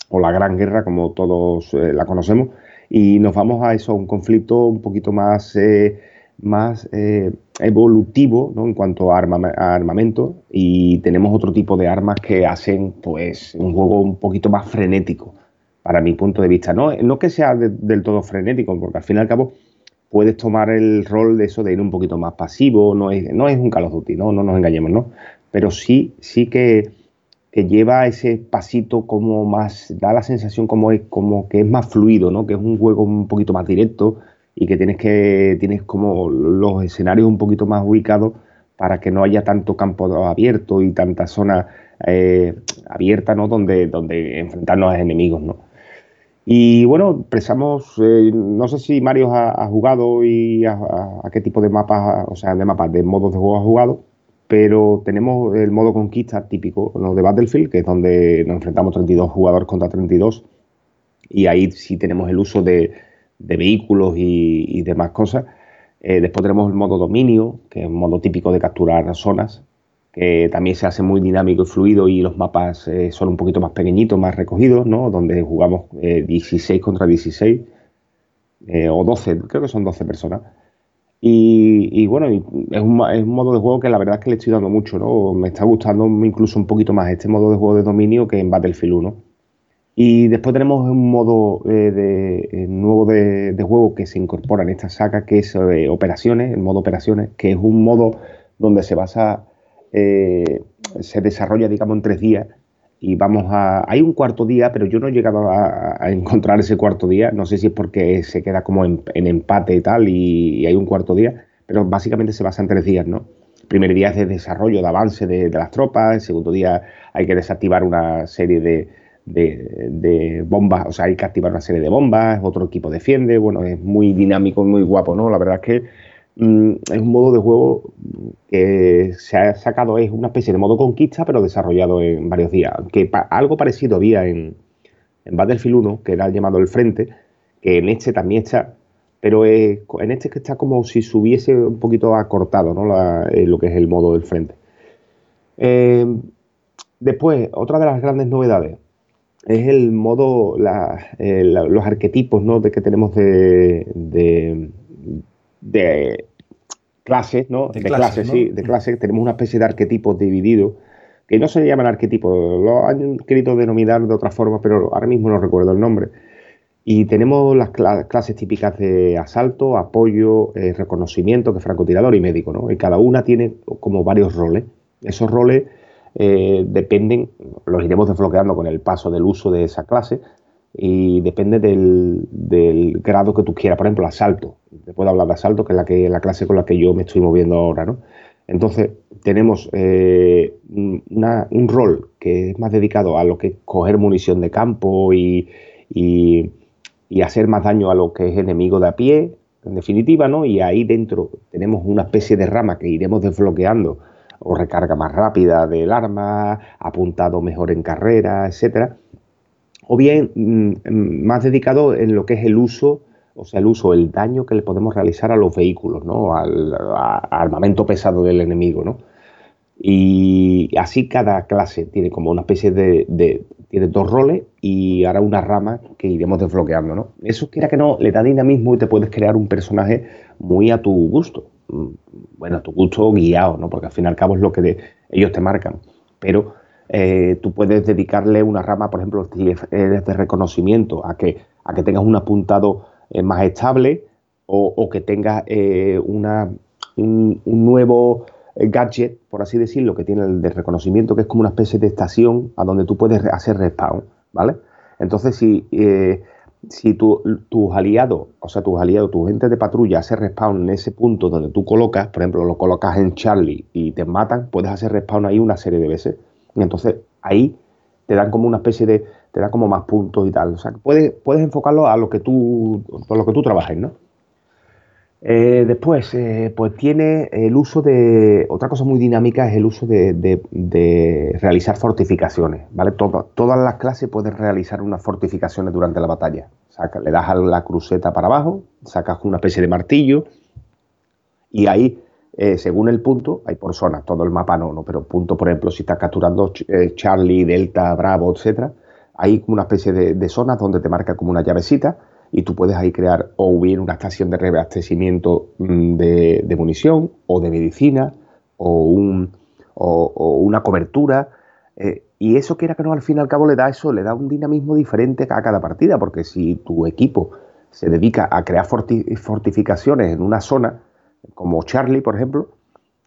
o la Gran Guerra, como todos eh, la conocemos, y nos vamos a eso, a un conflicto un poquito más... Eh, más evolutivo en cuanto a, armamento y tenemos otro tipo de armas que hacen pues un juego un poquito más frenético para mi punto de vista. No, no que sea del todo frenético, porque al fin y al cabo puedes tomar el rol de eso de ir un poquito más pasivo, no es, no es un Call of Duty, no, no nos engañemos, ¿no? Pero sí, sí que, lleva ese pasito como más, da la sensación como, es, como que es más fluido, ¿no? Que es un juego un poquito más directo, y que tienes que tienes como los escenarios un poquito más ubicados para que no haya tanto campo abierto y tanta zona eh, abierta ¿no? donde, donde enfrentarnos a enemigos. ¿no? Y bueno, pensamos, eh, no sé si Mario ha, jugado y a, qué tipo de mapas, o sea, de mapas, de modos de juego ha jugado, pero tenemos el modo conquista típico ¿no? de Battlefield, que es donde nos enfrentamos 32 jugadores contra 32, y ahí sí tenemos el uso de, de vehículos y, demás cosas. Eh, después tenemos el modo dominio, que es un modo típico de capturar zonas, también se hace muy dinámico y fluido y los mapas eh, son un poquito más pequeñitos, más recogidos, ¿no? Donde jugamos 16 eh, contra 16 o 12, creo que son 12 personas. Y, bueno, es, un, es, un, modo de juego que la verdad es que le estoy dando mucho, ¿no? Me está gustando incluso un poquito más este modo de juego de dominio que en Battlefield 1. Y después tenemos un modo eh, de, eh, nuevo de, juego que se incorpora en esta saga, que es eh, operaciones, el modo operaciones, que es un modo donde se basa, se desarrolla, digamos, en tres días. Y vamos a. Hay un cuarto día, pero yo no he llegado a, encontrar ese cuarto día. No sé si es porque se queda como en, empate y tal, y, hay un cuarto día, pero básicamente se basa en tres días, ¿no? Primer día es de desarrollo, de avance de las tropas. El segundo día hay que desactivar una serie de de, bombas, o sea, hay que activar una serie de bombas, otro equipo defiende, bueno, es muy dinámico, muy guapo, ¿no? La verdad es que mm, es un modo de juego que se ha sacado, es una especie de modo conquista, pero desarrollado en varios días, que algo parecido había en, en Battlefield 1, que era llamado El Frente, que en este también está, pero en este que está como si se hubiese un poquito acortado, ¿no? Eh, lo que es el modo del frente. Eh, después, otra de las grandes novedades, es el modo, eh, los arquetipos ¿no? de que tenemos de, de, clases, ¿no? De, clases, sí, de clases. Tenemos una especie de arquetipos divididos, que no se llaman arquetipos, lo han querido denominar de otra forma, pero ahora mismo no recuerdo el nombre. Y tenemos las clases típicas de asalto, apoyo, eh, reconocimiento, que es francotirador y médico, ¿no? Y cada una tiene como varios roles. Esos roles eh, dependen, los iremos desbloqueando con el paso del uso de esa clase, y depende del, grado que tú quieras. Por ejemplo, asalto. Te puedo hablar de asalto, que es la, que, la clase con la que yo me estoy moviendo ahora, ¿no? Entonces, tenemos eh, un rol que es más dedicado a lo que es coger munición de campo y, hacer más daño a lo que es enemigo de a pie, en definitiva, ¿no? Y ahí dentro tenemos una especie de rama que iremos desbloqueando, o recarga más rápida del arma, apuntado mejor en carrera, etcétera o bien mm, más dedicado en lo que es el uso, o sea, el uso, el daño que le podemos realizar a los vehículos, ¿no? Al, armamento pesado del enemigo, ¿no? Y así cada clase tiene como una especie de, tiene dos roles y ahora una rama que iremos desbloqueando, ¿no? Eso quiera que no, le da dinamismo y te puedes crear un personaje muy a tu gusto. Mm, bueno, a tu gusto guiado, ¿no? Porque al fin y al cabo es lo que ellos te marcan. Pero eh, tú puedes dedicarle una rama, por ejemplo, si de reconocimiento, a que, a que tengas un apuntado eh, más estable o, que tengas eh, una, un, nuevo gadget, por así decirlo, que tiene el de reconocimiento, que es como una especie de estación a donde tú puedes hacer respawn, ¿vale? Entonces, si, si tus aliados, o sea, tus aliados, tu gente de patrulla hace respawn en ese punto donde tú colocas, por ejemplo, lo colocas en Charlie y te matan, puedes hacer respawn ahí una serie de veces. Y entonces ahí te dan como una especie de, te da como más puntos y tal. O sea, puedes, puedes enfocarlo a lo que tú, por lo que tú trabajes, ¿no? Eh, después, eh, pues tiene el uso de, otra cosa muy dinámica es el uso de, realizar fortificaciones, ¿vale? todas las clases pueden realizar unas fortificaciones durante la batalla. le das a la cruceta para abajo, sacas una especie de martillo y ahí eh, según el punto, hay por zonas, todo el mapa no, no, pero punto, por ejemplo, si estás capturando eh, Charlie, Delta, Bravo, etcétera, hay como una especie de, zonas donde te marca como una llavecita y tú puedes ahí crear o bien una estación de reabastecimiento mm, de, munición o de medicina o, un, o, una cobertura. Eh, y eso quiera que no, al fin y al cabo le da eso, le da un dinamismo diferente a cada partida, porque si tu equipo se dedica a crear fortificaciones en una zona, como Charlie, por ejemplo,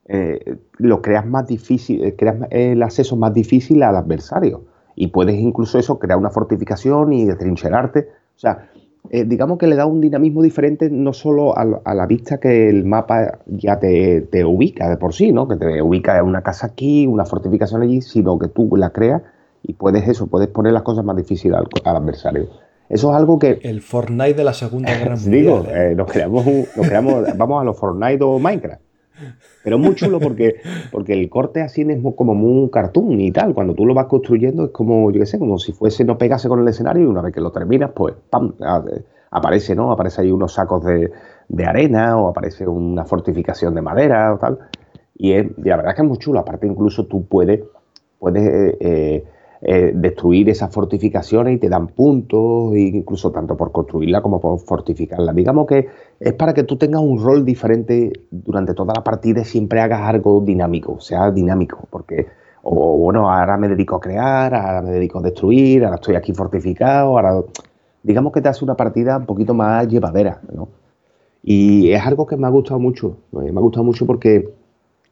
eh, lo creas más difícil, eh, creas el acceso más difícil al adversario. Y puedes incluso eso, crear una fortificación y trincherarte. O sea, eh, digamos que le da un dinamismo diferente no solo a, la vista que el mapa ya te, ubica de por sí, ¿no? Que te ubica una casa aquí, una fortificación allí, sino que tú la creas y puedes eso, puedes poner las cosas más difíciles al adversario. Eso es algo que... El Fortnite de la Segunda Guerra Mundial. Digo, ¿eh? Eh, nos, creamos nos creamos, vamos a los Fortnite o Minecraft. Pero es muy chulo porque, porque el corte así es como un cartoon y tal. Cuando tú lo vas construyendo es como, yo qué sé, como si fuese no pegase con el escenario y una vez que lo terminas, pues ¡pam! aparece, ¿no? Aparece ahí unos sacos de, arena o aparece una fortificación de madera o tal. Y, la verdad es que es muy chulo. Aparte, incluso tú puedes, puedes eh, eh, destruir esas fortificaciones y te dan puntos, incluso tanto por construirla como por fortificarla. Digamos que es para que tú tengas un rol diferente durante toda la partida y siempre hagas algo dinámico, sea dinámico, porque, o bueno, ahora me dedico a crear, ahora me dedico a destruir, ahora estoy aquí fortificado, ahora, digamos que te hace una partida un poquito más llevadera, ¿no? Y es algo que me ha gustado mucho, me ha gustado mucho porque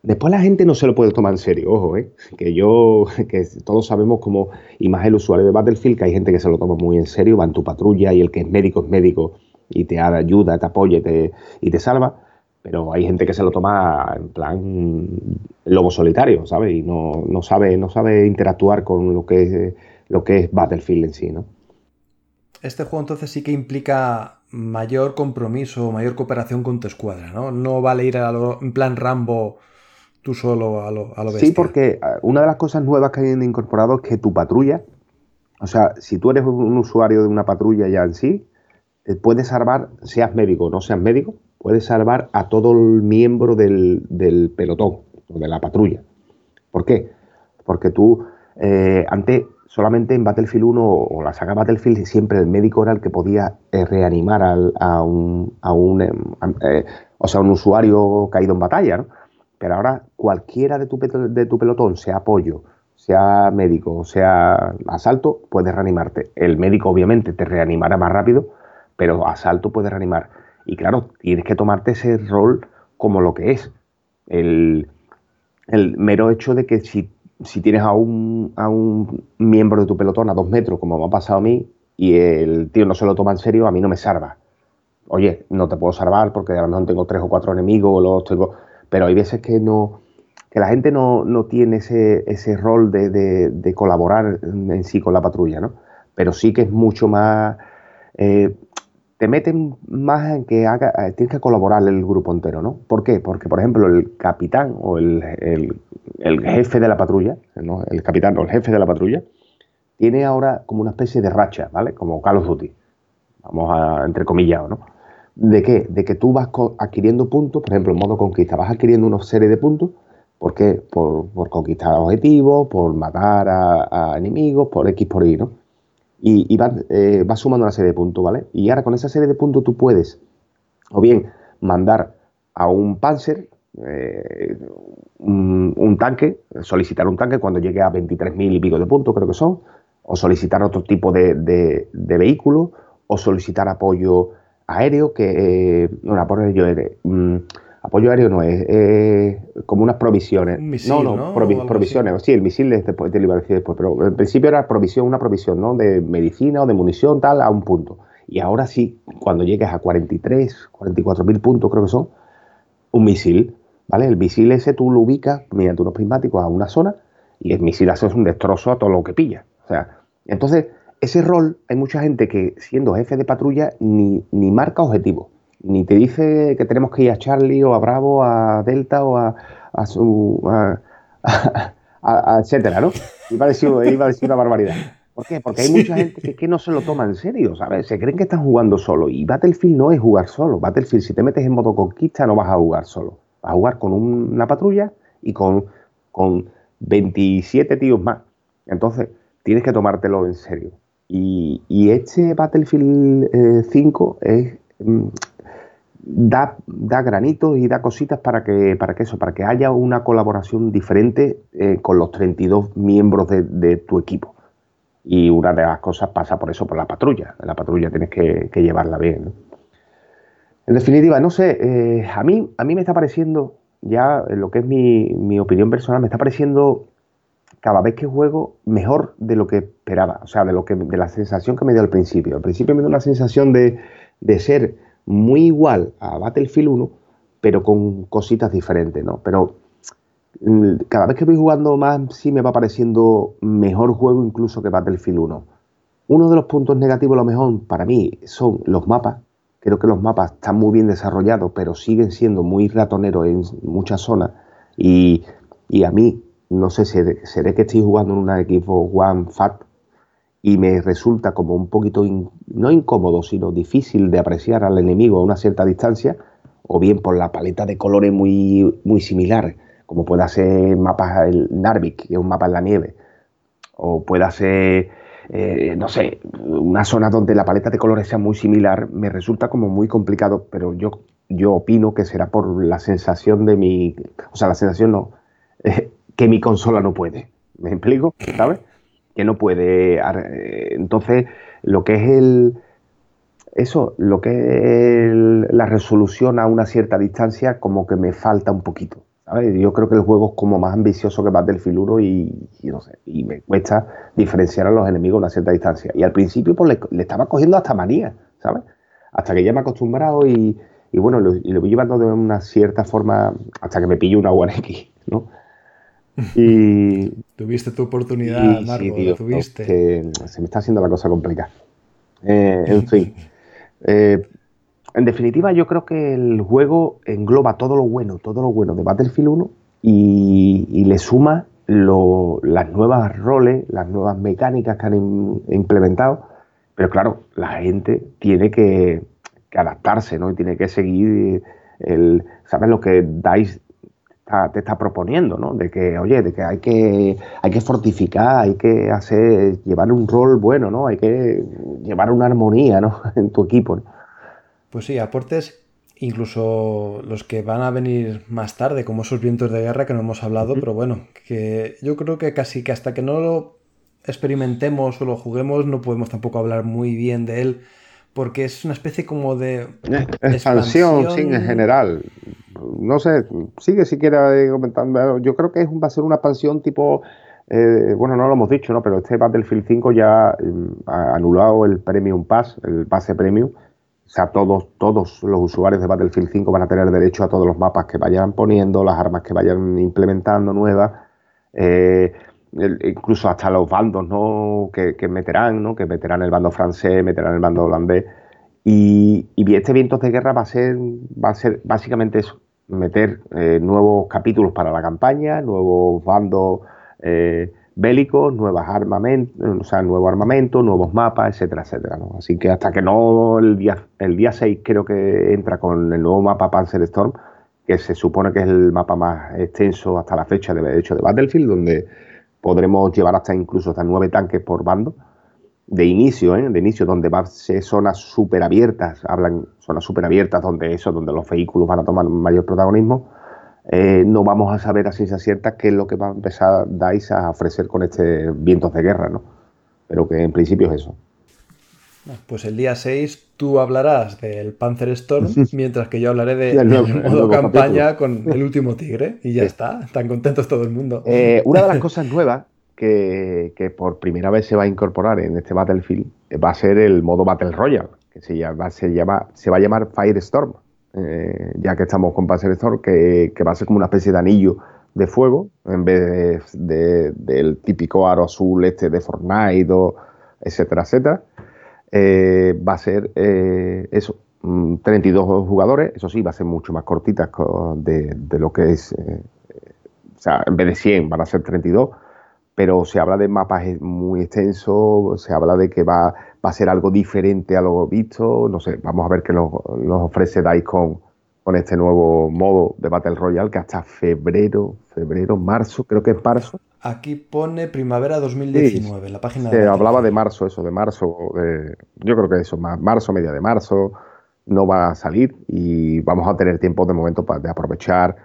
Después la gente no se lo puede tomar en serio, ojo, ¿eh? que yo, que todos sabemos como, y más el usuario de Battlefield, que hay gente que se lo toma muy en serio, va tu patrulla y el que es médico es médico y te ayuda, te apoya y te, salva, pero hay gente que se lo toma en plan lobo solitario, ¿sabes? Y no, no, sabe, no sabe interactuar con lo que, es, lo que es Battlefield en sí, ¿no? Este juego entonces sí que implica mayor compromiso, mayor cooperación con tu escuadra, ¿no? No vale ir a en plan Rambo tú solo a lo, a lo bestia. Sí, porque ah, una de las cosas nuevas que han incorporado es que tu patrulla, o sea, si tú eres un usuario de una patrulla ya en sí, eh, puedes salvar, seas médico o no seas médico, puedes salvar a todo el miembro del, pelotón o de la patrulla. ¿Por qué? Porque tú, eh, antes, solamente en Battlefield 1 o la saga Battlefield siempre el médico era el que podía eh, reanimar a un, a un em, eh, o sea, un usuario caído en batalla, ¿no? Pero ahora cualquiera de tu, de tu pelotón, sea apoyo, sea médico, sea asalto, puede reanimarte. El médico obviamente te reanimará más rápido, pero asalto puede reanimar. Y claro, tienes que tomarte ese rol como lo que es. El, el mero hecho de que si, si tienes a un, a un miembro de tu pelotón a dos metros, como me ha pasado a mí, y el tío no se lo toma en serio, a mí no me salva. Oye, no te puedo salvar porque a lo mejor tengo tres o cuatro enemigos, los tengo, pero hay veces que no que la gente no, no tiene ese, ese rol de, de, colaborar en sí con la patrulla, ¿no? Pero sí que es mucho más... Eh, te meten más en que haga, eh, tienes que colaborar el grupo entero, ¿no? ¿Por qué? Porque, por ejemplo, el capitán o el, jefe de la patrulla, ¿no? el capitán o el jefe de la patrulla, tiene ahora como una especie de racha, ¿vale? Como Call of Duty, vamos a entrecomillado, ¿no? ¿De qué? De que tú vas adquiriendo puntos, por ejemplo, en modo conquista, vas adquiriendo una serie de puntos, ¿por qué? Por, conquistar objetivos, por matar a, enemigos, por X por Y, ¿no? y, eh, va, sumando una serie de puntos, ¿vale? Y ahora con esa serie de puntos tú puedes, o bien mandar a un Panzer, eh, un, tanque, solicitar un tanque cuando llegue a 23.000 y pico de puntos, creo que son, o solicitar otro tipo de, de, vehículo, o solicitar apoyo aéreo, que, eh, no, apoyo aéreo, mm, apoyo aéreo no es, como unas provisiones. no, no, provisiones. Sí, el misil después, te lo iba a decir después, pero en principio era provisión, una provisión, ¿no? De medicina o de munición, tal, a un punto. Y ahora sí, cuando llegues a 43, 44 mil puntos, creo que son, un misil, ¿vale? El misil ese tú lo ubicas mediante unos prismáticos a una zona y el misil hace un destrozo a todo lo que pilla. O sea, entonces, ese rol, hay mucha gente que siendo jefe de patrulla ni, ni marca objetivos ni te dice que tenemos que ir a Charlie o a Bravo, a Delta o a, su. A, etcétera, ¿no? Iba a, decir, iba a decir una barbaridad. ¿Por qué? Porque hay mucha gente que, no se lo toma en serio, ¿sabes? Se creen que están jugando solo. Y Battlefield no es jugar solo. Battlefield, si te metes en modo conquista, no vas a jugar solo. Vas a jugar con una patrulla y con, con 27 tíos más. Entonces, tienes que tomártelo en serio. Y, este Battlefield 5 eh, es, mm, da, granitos y da cositas para que, para que eso, para que haya una colaboración diferente eh, con los 32 miembros de, tu equipo. Y una de las cosas pasa por eso, por la patrulla. La patrulla tienes que, llevarla bien. En definitiva, no sé, eh, a, mí, a mí me está pareciendo, ya lo que es mi opinión personal, me está pareciendo cada vez que juego mejor de lo que esperaba, o sea, de, lo que, de la sensación que me dio al principio. Al principio me dio una sensación de, de ser muy igual a Battlefield 1, pero con cositas diferentes, ¿no? Pero mm, cada vez que voy jugando más, sí me va pareciendo mejor juego incluso que Battlefield 1. Uno de los puntos negativos, lo mejor para mí, son los mapas. Creo que los mapas están muy bien desarrollados, pero siguen siendo muy ratoneros en muchas zonas. Y, a mí, no sé, seré, que estoy jugando en una Xbox One Fat y me resulta como un poquito, no incómodo, sino difícil de apreciar al enemigo a una cierta distancia, o bien por la paleta de colores muy, muy similar, como pueda ser mapas el Narvik, que es un mapa en la nieve, o pueda ser, eh, no sé, una zona donde la paleta de colores sea muy similar, me resulta como muy complicado, pero yo, yo opino que será por la sensación de mi, o sea, la sensación no, que mi consola no puede. ¿Me explico? ¿Sabes? que no puede. Eh, entonces, lo que es el. Eso, lo que es la resolución a una cierta distancia, como que me falta un poquito. Yo creo que el juego es como más ambicioso que Battlefield 1 y, y no sé, y me cuesta diferenciar a los enemigos a una cierta distancia. Y al principio pues le, estaba cogiendo hasta manía, ¿sabes? Hasta que ya me he acostumbrado y, y bueno, lo, y lo voy llevando de una cierta forma hasta que me pillo una One X, ¿no? Y, tuviste tu oportunidad, Marco, tuviste. se me está haciendo la cosa complicada. Eh, en fin. Eh, en definitiva, yo creo que el juego engloba todo lo bueno, todo lo bueno de Battlefield 1 y, le suma las nuevas roles, las nuevas mecánicas que han implementado. Pero claro, la gente tiene que, que adaptarse, ¿no? Y tiene que seguir el. ¿Sabes lo que DICE te está proponiendo, ¿no? De que, oye, de que hay que, hay que fortificar, hay que hacer, llevar un rol bueno, ¿no? Hay que llevar una armonía, ¿no? En tu equipo. Pues sí, aportes incluso los que van a venir más tarde, como esos vientos de guerra que no hemos hablado, pero bueno, que yo creo que casi que hasta que no lo experimentemos o lo juguemos no podemos tampoco hablar muy bien de él porque es una especie como de expansión, sí, en general. No sé, sigue siquiera comentando. Yo creo que es, va a ser una expansión tipo, eh, bueno, no lo hemos dicho, ¿no? Pero este Battlefield 5 ya mm, ha anulado el Premium Pass, el pase Premium. O sea, todos, todos los usuarios de Battlefield 5 van a tener derecho a todos los mapas que vayan poniendo, las armas que vayan implementando nuevas. Eh, incluso hasta los bandos ¿no? que, meterán, ¿no? que meterán el bando francés, meterán el bando holandés. Y, este Vientos de Guerra va a ser, va a ser básicamente eso, meter eh, nuevos capítulos para la campaña, nuevos bandos eh, bélicos, nuevas armamentos, o sea, nuevo armamento, nuevos mapas, etcétera, etcétera. Así que hasta que no el día, el día 6 creo que entra con el nuevo mapa Panzer Storm, que se supone que es el mapa más extenso hasta la fecha de hecho de Battlefield, donde podremos llevar hasta incluso hasta nueve tanques por bando de inicio, ¿eh? de inicio, donde va a ser zonas súper abiertas, hablan zonas súper abiertas donde eso, donde los vehículos van a tomar mayor protagonismo. Eh, no vamos a saber a ciencia cierta qué es lo que va a empezar DICE a ofrecer con este vientos de guerra, ¿no? Pero que en principio es eso. Pues el día 6 tú hablarás del Panzer Storm, mientras que yo hablaré de, modo campaña con el último tigre. Y ya está, están contentos todo el mundo. Eh, una de las cosas nuevas que, por primera vez se va a incorporar en este Battlefield va a ser el modo Battle Royale, que se, llama, se, llama, se va a llamar Firestorm, eh, ya que estamos con Panzer Storm, que, va a ser como una especie de anillo de fuego, en vez del típico aro azul este de Fortnite, etcétera, etcétera. Eh, va a ser eh, eso, 32 mm, jugadores, eso sí, va a ser mucho más cortita de, lo que es, eh, o sea, en vez de 100 van a ser 32, pero se habla de mapas muy extensos, se habla de que va, va a ser algo diferente a lo visto, no sé, vamos a ver qué nos, ofrece DICE con, con este nuevo modo de Battle Royale que hasta febrero, febrero, marzo, creo que es marzo, Aquí pone primavera 2019, la página Se hablaba de marzo, eso, de marzo. yo creo que eso, marzo, media de marzo, no va a salir y vamos a tener tiempo de momento para de aprovechar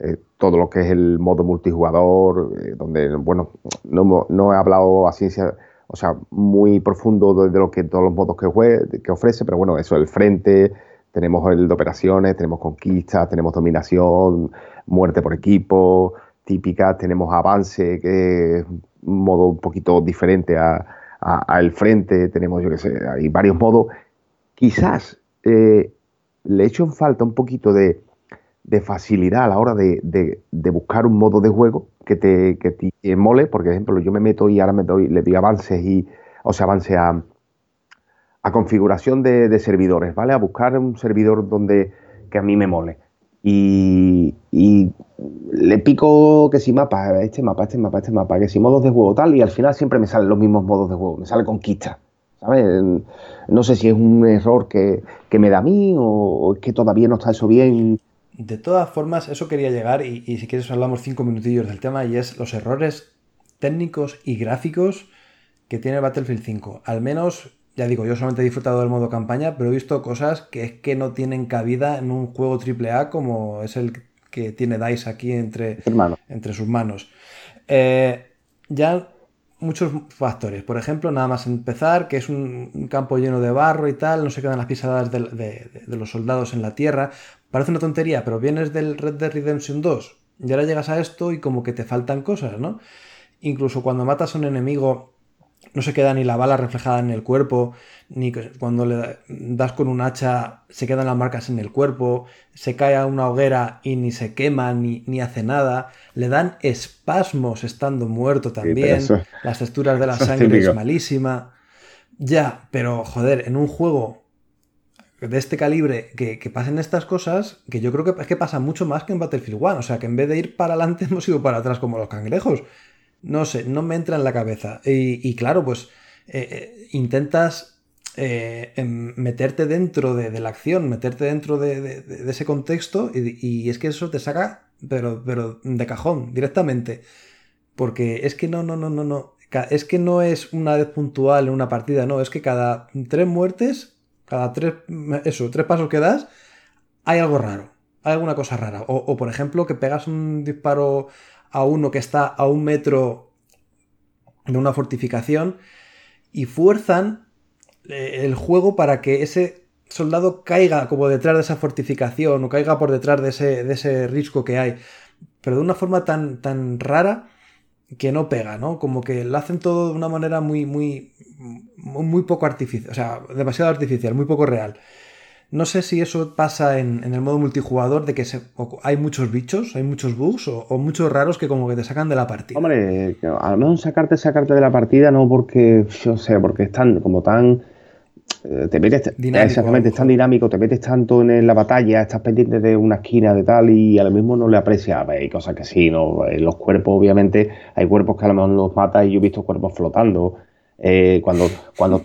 eh, todo lo que es el modo multijugador, eh, donde, bueno, no, he hablado a ciencia, o sea, muy profundo de, lo que todos los modos que, que ofrece, pero bueno, eso, el frente, tenemos el de operaciones, tenemos conquistas, tenemos dominación, muerte por equipo típicas, tenemos avance, que es un modo un poquito diferente al frente, tenemos, yo qué sé, hay varios modos. Quizás eh, le echo en falta un poquito de, facilidad a la hora de, buscar un modo de juego que te, que te mole, porque, por ejemplo, yo me meto y ahora me doy, le doy avances y, o sea, avance a, a configuración de, servidores, ¿vale? A buscar un servidor donde que a mí me mole. Y, le pico que si mapa, este mapa, este mapa, este mapa, que si modos de juego tal, y al final siempre me salen los mismos modos de juego, me sale conquista. ¿Sabes? No sé si es un error que, me da a mí o, es que todavía no está eso bien. De todas formas, eso quería llegar, y, y si quieres hablamos cinco minutillos del tema, y es los errores técnicos y gráficos que tiene Battlefield 5. Al menos ya digo, yo solamente he disfrutado del modo campaña, pero he visto cosas que es que no tienen cabida en un juego AAA como es el que tiene DICE aquí entre, entre sus manos. Eh, ya muchos factores. Por ejemplo, nada más empezar, que es un, campo lleno de barro y tal, no se quedan las pisadas de, los soldados en la tierra. Parece una tontería, pero vienes del Red Dead Redemption 2 y ahora llegas a esto y como que te faltan cosas, ¿no? Incluso cuando matas a un enemigo no se queda ni la bala reflejada en el cuerpo, ni cuando le das con un hacha se quedan las marcas en el cuerpo, se cae a una hoguera y ni se quema ni, ni hace nada, le dan espasmos estando muerto también, las texturas de la sangre es malísima. Ya, pero joder, en un juego de este calibre que, que, pasen estas cosas, que yo creo que es que pasa mucho más que en Battlefield 1, o sea que en vez de ir para adelante hemos ido para atrás como los cangrejos. No sé, no me entra en la cabeza. Y, claro, pues eh, eh, intentas eh, em, meterte dentro de, la acción, meterte dentro de, ese contexto y, es que eso te saca pero, pero de cajón, directamente. Porque es que no, no, no, no, no. Es que no es una vez puntual en una partida, no, es que cada tres muertes, cada tres, eso, tres pasos que das, hay algo raro, hay alguna cosa rara. O, por ejemplo, que pegas un disparo a uno que está a un metro de una fortificación y fuerzan eh, el juego para que ese soldado caiga como detrás de esa fortificación o caiga por detrás de ese, de ese risco que hay. Pero de una forma tan, tan rara que no pega, ¿no? Como que lo hacen todo de una manera muy, muy, muy poco artificial, o sea, demasiado artificial, muy poco real. No sé si eso pasa en, el modo multijugador, de que hay muchos bichos, hay muchos bugs o, muchos raros que como que te sacan de la partida. Hombre, al menos sacarte, sacarte de la partida no porque, yo sé, porque están como tan te metes exactamente es tan dinámico te metes tanto en la batalla estás pendiente de una esquina de tal y a lo mismo no le aprecias hay cosas que sí no en los cuerpos obviamente hay cuerpos que a lo mejor los matas y yo he visto cuerpos flotando. Eh, cuando cuando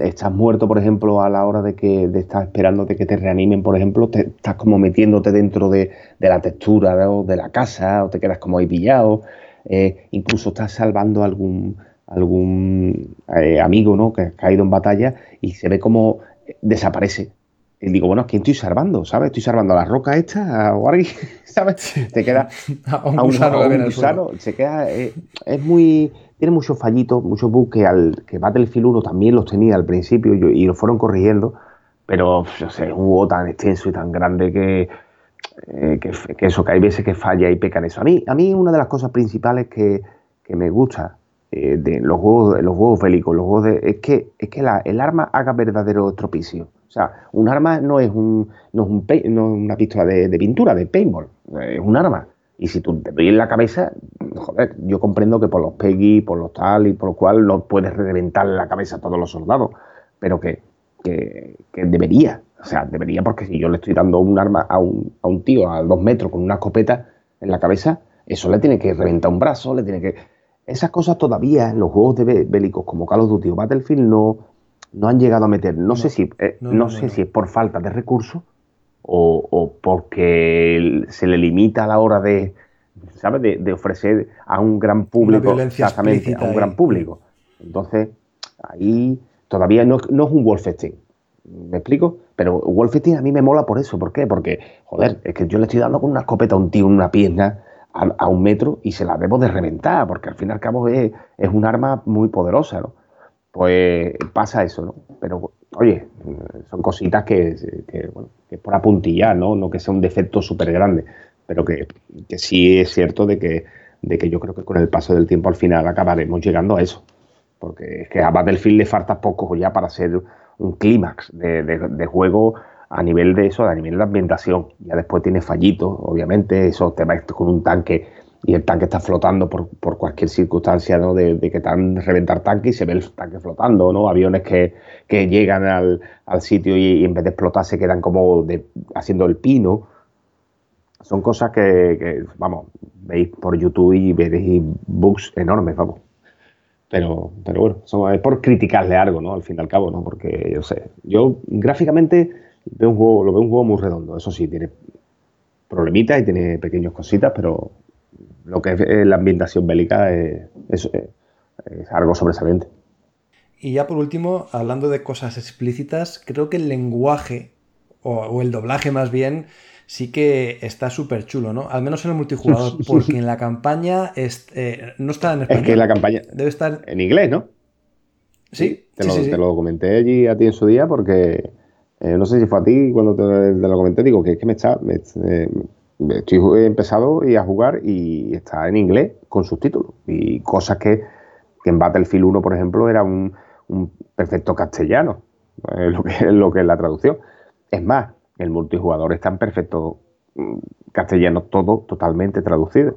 estás muerto por ejemplo a la hora de que de estar esperando de que te reanimen por ejemplo te estás como metiéndote dentro de, la textura de la casa o te quedas como ahí pillado. Eh, incluso estás salvando algún algún eh, amigo ¿no? que ha caído en batalla y se ve como desaparece. Y digo, bueno, ¿a quién estoy salvando? ¿Sabes? Estoy salvando a la roca esta o alguien, ¿sabes? Te queda a un gusano, se queda, eh, es muy, tiene muchos fallitos, muchos bugs que, al, que Battlefield 1 también los tenía al principio y, lo fueron corrigiendo, pero no sé, es un juego tan extenso y tan grande que, eh, que, eso, que hay veces que falla y peca en eso. A mí, a mí una de las cosas principales que, que me gusta eh, de los juegos, los juegos bélicos, los juegos de, es que, es que el arma haga verdadero estropicio. O sea, un arma no es, un, no es, un, no una pistola de, pintura, de paintball, es un arma. Y si tú te doy en la cabeza, joder, yo comprendo que por los PEGI, por los tal y por lo cual no puedes reventar la cabeza a todos los soldados, pero que, que, debería, o sea, debería porque si yo le estoy dando un arma a un, a un tío a dos metros con una escopeta en la cabeza, eso le tiene que reventar un brazo, le tiene que esas cosas todavía en los juegos de bélicos como Call of Duty o Battlefield no, no han llegado a meter. No, sé si eh, no, sé si es por falta de recursos o, porque se le limita a la hora de, ¿sabes? De, ofrecer a un gran público exactamente a un gran público. Entonces ahí todavía no, no es un Wolfenstein. ¿Me explico? Pero Wolfenstein a mí me mola por eso. ¿Por qué? Porque, joder, es que yo le estoy dando con una escopeta a un tío en una pierna a, un metro y se la debo de reventar, porque al fin y al cabo es, un arma muy poderosa, ¿no? Pues pasa eso, ¿no? Pero, oye, son cositas que, bueno, que por apuntillar, ¿no? No que sea un defecto súper grande, pero que, sí es cierto de que, de que yo creo que con el paso del tiempo al final acabaremos llegando a eso. Porque es que a Battlefield le falta poco ya para ser un clímax de, de juego a nivel de eso, a nivel de ambientación. Ya después tiene fallitos, obviamente, eso te va con un tanque y el tanque está flotando por, cualquier circunstancia, ¿no? De, que han reventar tanque y se ve el tanque flotando, ¿no? Aviones que, llegan al, sitio y, en vez de explotar se quedan como haciendo el pino. Son cosas que, vamos, veis por YouTube y veréis bugs enormes, vamos. Pero, pero bueno, es por criticarle algo, ¿no? Al fin y al cabo, ¿no? Porque yo sé, yo gráficamente veo un juego, lo veo un juego muy redondo. Eso sí, tiene problemitas y tiene pequeñas cositas, pero lo que es eh, la ambientación bélica es, algo sobresaliente. Y ya por último, hablando de cosas explícitas, creo que el lenguaje, o, el doblaje más bien, sí que está súper chulo, ¿no? Al menos en el multijugador, porque en la campaña eh, no está en español. Es que la campaña debe estar en inglés, ¿no? Sí, te, lo, te lo comenté allí a ti en su día porque eh, no sé si fue a ti cuando te, lo comenté, digo que es que me está. Eh, estoy empezado y a jugar y está en inglés con subtítulos. Y cosas que, en Battlefield 1, por ejemplo, era un, perfecto castellano, lo, que, lo que es la traducción. Es más, el multijugador está en perfecto mm, castellano, todo totalmente traducido.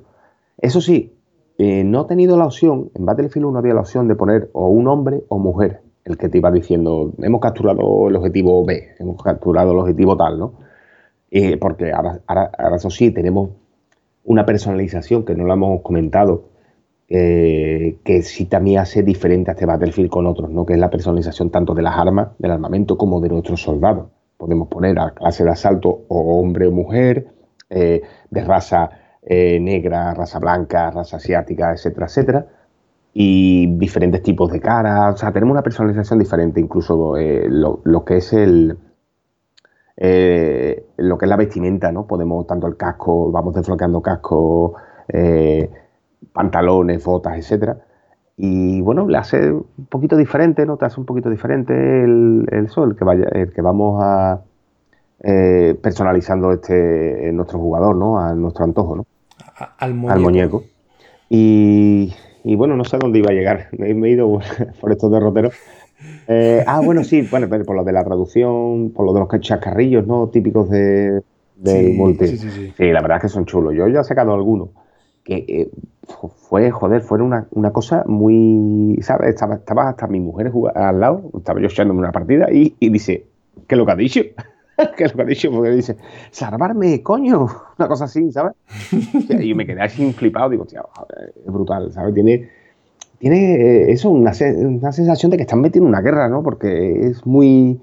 Eso sí, eh, no he tenido la opción, en Battlefield 1 había la opción de poner o un hombre o mujer el que te iba diciendo, hemos capturado el objetivo B, hemos capturado el objetivo tal, ¿no? porque ahora, ahora, eso sí, tenemos una personalización que no lo hemos comentado, eh, que sí también hace diferente a este Battlefield con otros, ¿no? Que es la personalización tanto de las armas, del armamento, como de nuestros soldados. Podemos poner a clase de asalto o hombre o mujer, eh, de raza eh, negra, raza blanca, raza asiática, etcétera, etcétera. Y diferentes tipos de caras. O sea, tenemos una personalización diferente, incluso eh, lo, que es el. Eh, lo que es la vestimenta, ¿no? Podemos, tanto el casco, vamos desbloqueando casco, pantalones, botas, etcétera. Y bueno, le hace un poquito diferente, ¿no? Te hace un poquito diferente el, el sol, que vaya, el que vamos a eh, personalizando este nuestro jugador, ¿no? A nuestro antojo, ¿no? al, muñeco. Y, bueno, no sé dónde iba a llegar. Me, he ido por estos derroteros. Eh, ah, bueno, sí, bueno, por lo de la traducción, por lo de los chascarrillos, ¿no? Típicos de, del multi. Sí, sí, sí, la verdad es que son chulos. Yo ya he sacado algunos que eh, fue, joder, fue una, cosa muy, ¿sabes? Estaba, estaba hasta mi mujer al lado, estaba yo echándome una partida y, y dice, ¿qué es lo que ha dicho? que lo dicho, porque dice, salvarme, coño, una cosa así, ¿sabes? y me quedé así flipado, digo, tío, es brutal, ¿sabes? Tiene, tiene eh, eso, una, una, sensación de que están metiendo una guerra, ¿no? Porque es muy,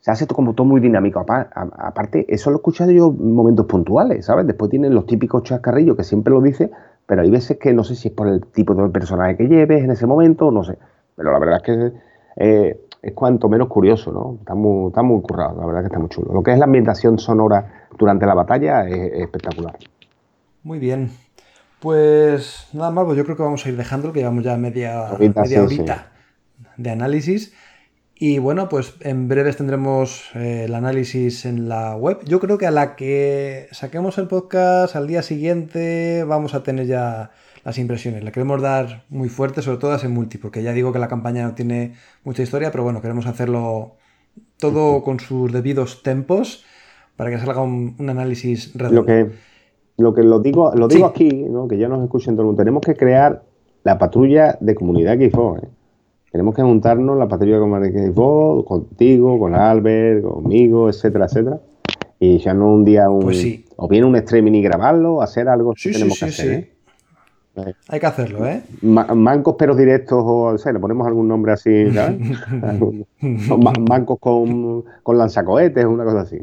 se hace como todo muy dinámico. Aparte, eso lo he escuchado yo en momentos puntuales, ¿sabes? Después tienen los típicos chascarrillos que siempre lo dice, pero hay veces que no sé si es por el tipo de personaje que lleves en ese momento, no sé. Pero la verdad es que eh, es cuanto menos curioso, ¿no? Está muy, está muy currado, la verdad que está muy chulo. Lo que es la ambientación sonora durante la batalla es, espectacular. Muy bien. Pues nada más, pues yo creo que vamos a ir dejando, que llevamos ya media, media horita de análisis. Y bueno, pues en breves tendremos eh, el análisis en la web. Yo creo que a la que saquemos el podcast al día siguiente vamos a tener ya las impresiones. Le queremos dar muy fuerte, sobre todo a ese multi, porque ya digo que la campaña no tiene mucha historia, pero bueno, queremos hacerlo todo con sus debidos tempos para que salga un, análisis redondo. Lo que, lo que lo digo, lo digo aquí, ¿no? que ya nos escuchen todo el mundo, tenemos que crear la patrulla de comunidad Xbox. ¿eh? Tenemos que juntarnos la patrulla de comunidad Xbox, contigo, con Albert, conmigo, etcétera, etcétera. Y ya no un día un, pues o bien un streaming y grabarlo, hacer algo sí, tenemos que hacer. ¿eh? Hay que hacerlo, ¿eh? mancos pero directos, o, sea, le ponemos algún nombre así, ¿sabes? mancos con, con lanzacohetes, una cosa así.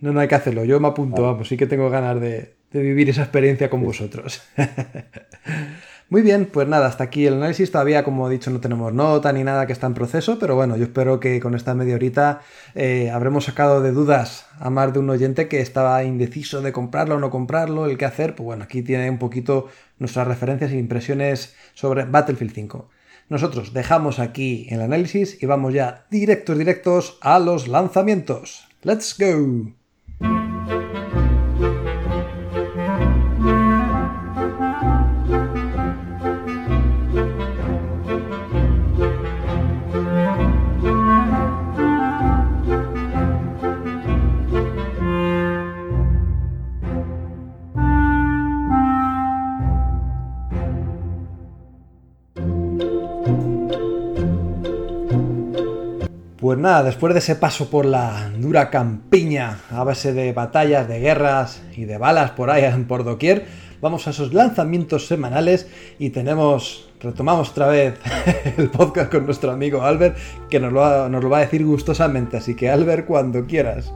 no, no hay que hacerlo. Yo me apunto, vamos, sí que tengo ganas de, de vivir esa experiencia con vosotros. Muy bien, pues nada, hasta aquí el análisis. Todavía, como he dicho, no tenemos nota ni nada que está en proceso, pero bueno, yo espero que con esta media horita eh, habremos sacado de dudas a más de un oyente que estaba indeciso de comprarlo o no comprarlo, el qué hacer. Pues bueno, aquí tiene un poquito nuestras referencias e impresiones sobre Battlefield 5. Nosotros dejamos aquí el análisis y vamos ya directos, directos a los lanzamientos. ¡Let's go! Pues nada, después de ese paso por la dura campiña a base de batallas, de guerras y de balas por ahí por doquier, vamos a esos lanzamientos semanales y tenemos, retomamos otra vez el podcast con nuestro amigo Albert, que nos lo, nos lo va a decir gustosamente, así que Albert, cuando quieras.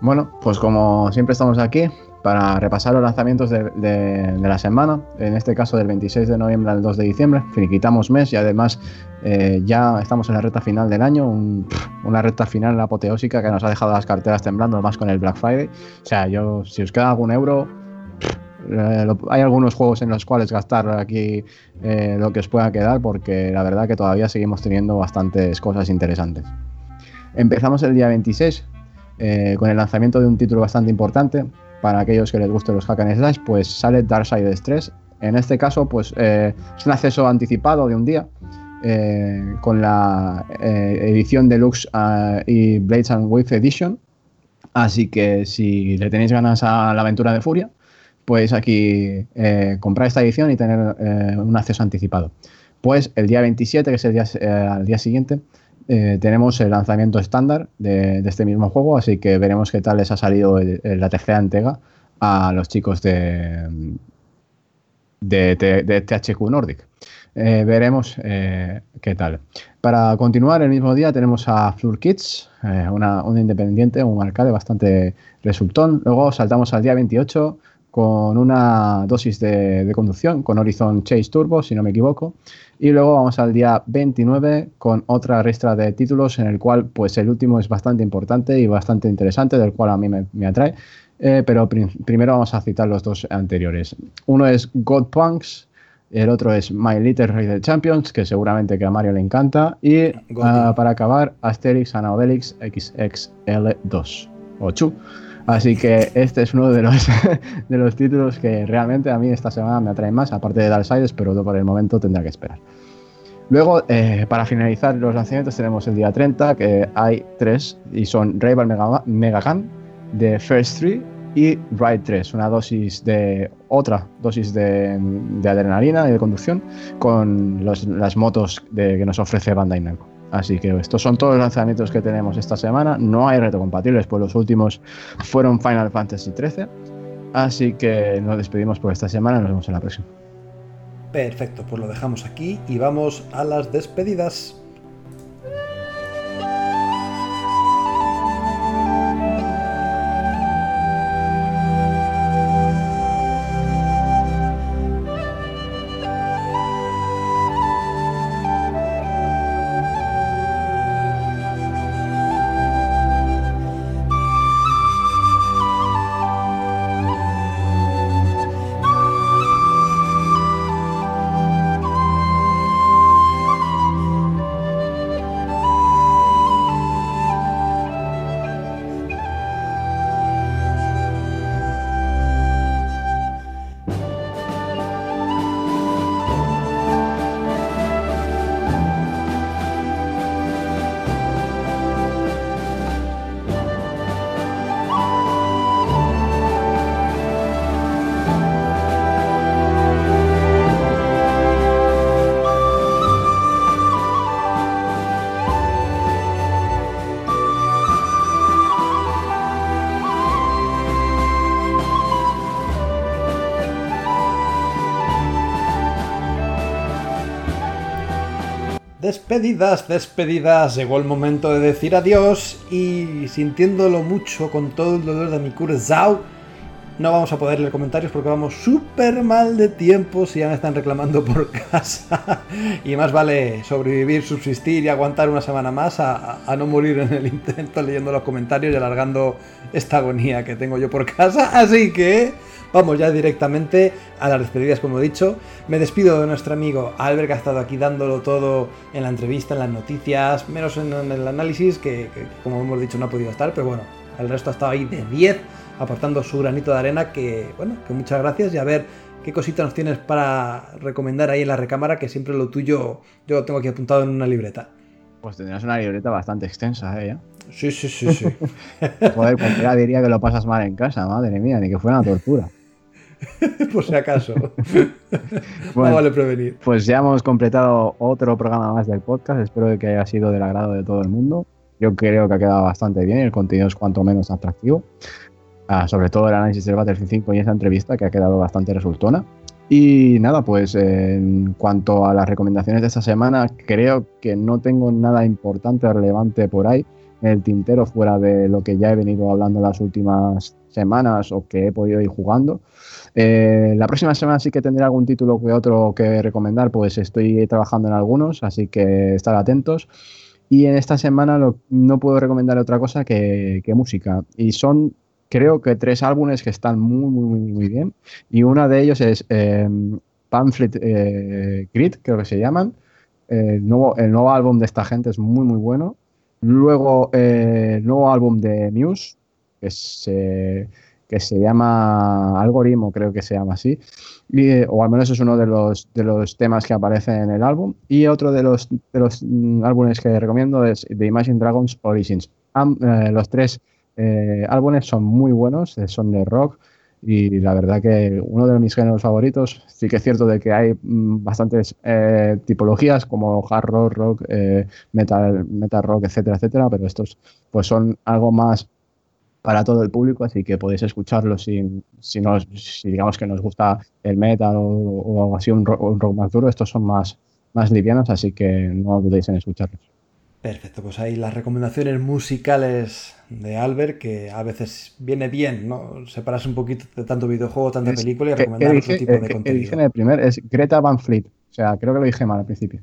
Bueno, pues como siempre estamos aquí, para repasar los lanzamientos de, la semana, en este caso del 26 de noviembre al 2 de diciembre. Finiquitamos mes y además eh, ya estamos en la recta final del año, una recta final apoteósica que nos ha dejado las carteras temblando más con el Black Friday. O sea, yo, si os queda algún euro, eh, hay algunos juegos en los cuales gastar aquí eh, lo que os pueda quedar porque la verdad que todavía seguimos teniendo bastantes cosas interesantes. Empezamos el día 26 con el lanzamiento de un título bastante importante para aquellos que les gusten los hack and slash, pues sale Darksiders 3. En este caso, pues eh, es un acceso anticipado de un día eh, con la eh, edición deluxe ah, y Blades and Wave Edition. Así que si le tenéis ganas a la aventura de Furia, pues aquí comprar esta edición y tener un acceso anticipado. Pues el día 27, que es el al día siguiente, tenemos el lanzamiento estándar de, este mismo juego, así que veremos qué tal les ha salido la tercera entrega a los chicos de, THQ Nordic. Eh, veremos eh, qué tal. Para continuar, el mismo día tenemos a Floor Kids, eh, una, un independiente, un arcade bastante resultón. Luego saltamos al día 28 con una dosis de, conducción con Horizon Chase Turbo, si no me equivoco. Y luego vamos al día 29 con otra ristra de títulos en el cual pues el último es bastante importante y bastante interesante, del cual a mí me, atrae. Eh, pero primero vamos a citar los dos anteriores. Uno es God Punks, el otro es My Little Raider Champions, que seguramente que a Mario le encanta. Y ah, para acabar, Asterix and Obelix XXL2 o 2 Así que este es uno de los, de los títulos que realmente a mí esta semana me atraen más, aparte de Darksiders, pero por el momento tendrá que esperar. Luego, eh, para finalizar los lanzamientos, tenemos el día 30, que hay tres, y son Rival Mega, Mega de First Three y Ride 3, una dosis de otra dosis de, adrenalina y de conducción con las motos de, que nos ofrece Bandai Namco. Así que estos son todos los lanzamientos que tenemos esta semana. No hay reto compatibles, pues los últimos fueron Final Fantasy XIII. Así que nos despedimos por esta semana. Nos vemos en la próxima. Perfecto, pues lo dejamos aquí y vamos a las despedidas. Despedidas, despedidas, llegó el momento de decir adiós y sintiéndolo mucho con todo el dolor de mi curzao, no vamos a poder leer comentarios porque vamos súper mal de tiempo si ya me están reclamando por casa. y más vale sobrevivir, subsistir y aguantar una semana más a, no morir en el intento leyendo los comentarios y alargando esta agonía que tengo yo por casa. Así que Vamos ya directamente a las despedidas, como he dicho. Me despido de nuestro amigo Albert, que ha estado aquí dándolo todo en la entrevista, en las noticias, menos en, el análisis, que, como hemos dicho no ha podido estar, pero bueno, el resto ha estado ahí de 10, aportando su granito de arena, que bueno, que muchas gracias y a ver qué cositas nos tienes para recomendar ahí en la recámara, que siempre lo tuyo yo lo tengo aquí apuntado en una libreta. Pues tendrás una libreta bastante extensa, ¿eh? Sí, sí, sí, sí. Joder, cualquiera diría que lo pasas mal en casa, madre mía, ni que fuera una tortura. Por si acaso. no vale prevenir. Pues ya hemos completado otro programa más del podcast. Espero que haya sido del agrado de todo el mundo. Yo creo que ha quedado bastante bien y el contenido es cuanto menos atractivo. Ah, sobre todo el análisis del Battlefield 5 y esa entrevista que ha quedado bastante resultona. Y nada, pues en cuanto a las recomendaciones de esta semana, creo que no tengo nada importante o relevante por ahí en el tintero fuera de lo que ya he venido hablando las últimas semanas o que he podido ir jugando. Eh, la próxima semana sí que tendré algún título que otro que recomendar, pues estoy trabajando en algunos, así que estar atentos. Y en esta semana no puedo recomendar otra cosa que, música. Y son, creo que tres álbumes que están muy, muy, muy, bien. Y uno de ellos es eh, Pamphlet eh, Grid, creo que se llaman. el, nuevo, el nuevo álbum de esta gente es muy, muy bueno. Luego, el nuevo álbum de Muse, que se que se llama Algoritmo, creo que se llama así, eh, o al menos es uno de los, de los temas que aparece en el álbum. Y otro de los, de los mm, álbumes que recomiendo es The Imagine Dragons Origins. Eh, los tres eh, álbumes son muy buenos, son de rock y la verdad que uno de mis géneros favoritos, sí que es cierto de que hay mm, bastantes tipologías como hard rock, rock, metal, metal rock, etcétera, etcétera, pero estos pues son algo más para todo el público, así que podéis escucharlo si, si, si digamos que nos gusta el metal o, así un rock, más duro. Estos son más, más livianos, así que no dudéis en escucharlos. Perfecto, pues ahí las recomendaciones musicales de Albert, que a veces viene bien, ¿no? Separarse un poquito de tanto videojuego, tanta película y recomendar otro tipo de contenido. dije en el primer es Greta Van Fleet, o sea, creo que lo dije mal al principio.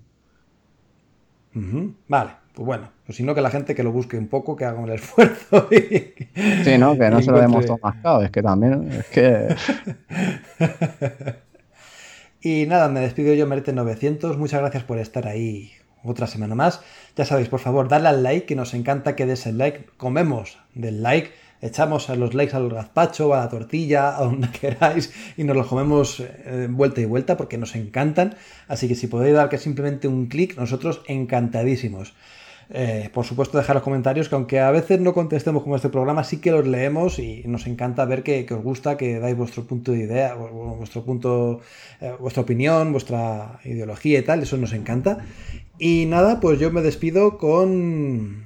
Vale, pues bueno, pues si no que la gente que lo busque un poco, que haga un esfuerzo. sí, no, que no se lo demos todo mascado, es que también, es que... y nada, me despido yo, Merete 900, muchas gracias por estar ahí otra semana más. Ya sabéis, por favor, darle al like, que nos encanta que des el like. Comemos del like, echamos a los likes al gazpacho, a la tortilla, a donde queráis, y nos los comemos eh, vuelta y vuelta porque nos encantan. Así que si podéis dar que simplemente un clic, nosotros encantadísimos. Eh, por supuesto, dejar los comentarios, que aunque a veces no contestemos como este programa, sí que los leemos y nos encanta ver que, os gusta, que dais vuestro punto de idea, vuestro punto, eh, vuestra opinión, vuestra ideología y tal, eso nos encanta. Y nada, pues yo me despido con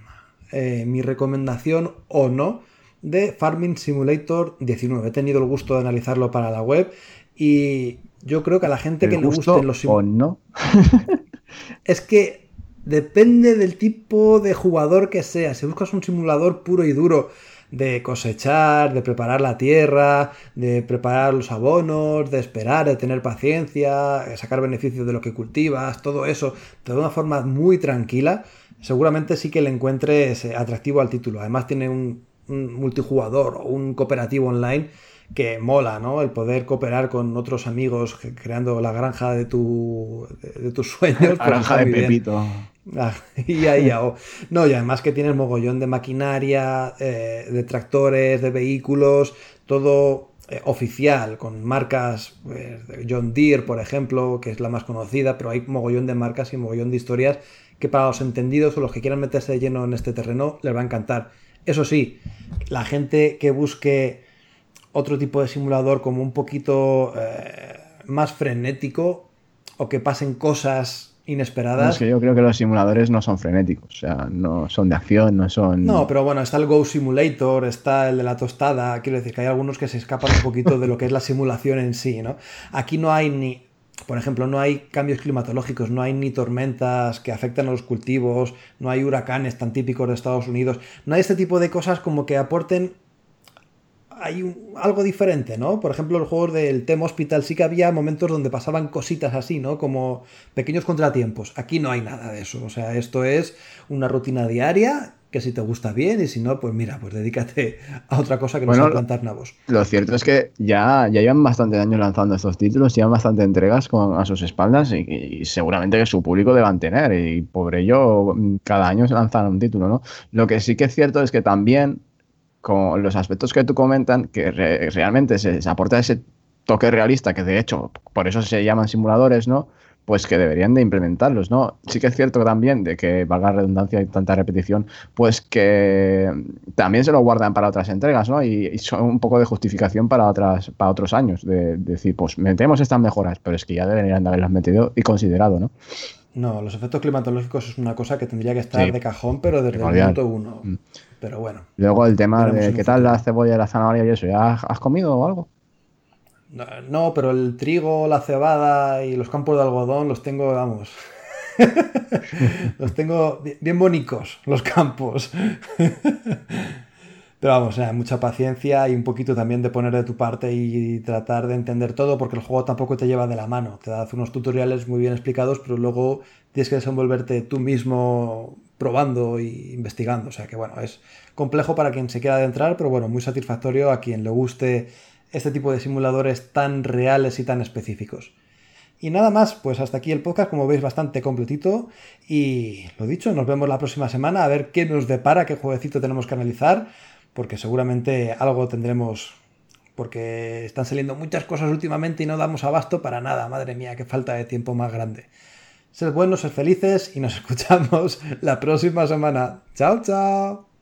eh, mi recomendación o no de Farming Simulator 19. He tenido el gusto de analizarlo para la web y yo creo que a la gente que le gusten los o no es que depende del tipo de jugador que sea. Si buscas un simulador puro y duro de cosechar, de preparar la tierra, de preparar los abonos, de esperar, de tener paciencia, de sacar beneficios de lo que cultivas, todo eso de una forma muy tranquila, seguramente sí que le encuentres atractivo al título. Además tiene un, multijugador o un cooperativo online que mola, ¿no? El poder cooperar con otros amigos creando la granja de, tu, de, tus sueños. La granja de Pepito. Ah, y ahí, no, y además que tienes mogollón de maquinaria, eh, de tractores, de vehículos, todo eh, oficial, con marcas, pues, John Deere, por ejemplo, que es la más conocida, pero hay mogollón de marcas y mogollón de historias que para los entendidos o los que quieran meterse de lleno en este terreno les va a encantar. Eso sí, la gente que busque otro tipo de simulador como un poquito eh, más frenético o que pasen cosas inesperadas. es que yo creo que los simuladores no son frenéticos, o sea, no son de acción, no son... No, pero bueno, está el Go Simulator, está el de la tostada, quiero decir que hay algunos que se escapan un poquito de lo que es la simulación en sí, ¿no? Aquí no hay ni, por ejemplo, no hay cambios climatológicos, no hay ni tormentas que afecten a los cultivos, no hay huracanes tan típicos de Estados Unidos, no hay este tipo de cosas como que aporten hay algo diferente, ¿no? Por ejemplo, el juego del Tem Hospital sí que había momentos donde pasaban cositas así, ¿no? Como pequeños contratiempos. Aquí no hay nada de eso. O sea, esto es una rutina diaria que si te gusta bien y si no, pues mira, pues dedícate a otra cosa que no sea plantar nabos. Lo cierto es que ya, ya llevan bastante años lanzando estos títulos, llevan bastante entregas con, a sus espaldas y, seguramente que su público deban tener y por ello cada año se lanzan un título, ¿no? Lo que sí que es cierto es que también con los aspectos que tú comentan, que realmente se, aporta ese toque realista, que de hecho por eso se llaman simuladores, ¿no? Pues que deberían de implementarlos, ¿no? Sí que es cierto también de que, valga redundancia y tanta repetición, pues que también se lo guardan para otras entregas, ¿no? Y, son un poco de justificación para otras para otros años, de, decir, pues metemos estas mejoras, pero es que ya deberían de haberlas metido y considerado, ¿no? No, los efectos climatológicos es una cosa que tendría que estar de cajón, pero desde el minuto uno. Mm. Pero bueno. Luego el tema de qué tal la cebolla, la zanahoria y eso, ¿ya has comido o algo? No, pero el trigo, la cebada y los campos de algodón los tengo, vamos. los tengo bien bonitos, los campos. Pero vamos, mucha paciencia y un poquito también de poner de tu parte y tratar de entender todo, porque el juego tampoco te lleva de la mano. Te da unos tutoriales muy bien explicados, pero luego tienes que desenvolverte tú mismo probando e investigando. O sea que bueno, es complejo para quien se quiera adentrar, pero bueno, muy satisfactorio a quien le guste este tipo de simuladores tan reales y tan específicos. Y nada más, pues hasta aquí el podcast, como veis, bastante completito. Y lo dicho, nos vemos la próxima semana a ver qué nos depara, qué jueguecito tenemos que analizar porque seguramente algo tendremos, porque están saliendo muchas cosas últimamente y no damos abasto para nada, madre mía, qué falta de tiempo más grande. Sed buenos, sed felices y nos escuchamos la próxima semana. Chao, chao.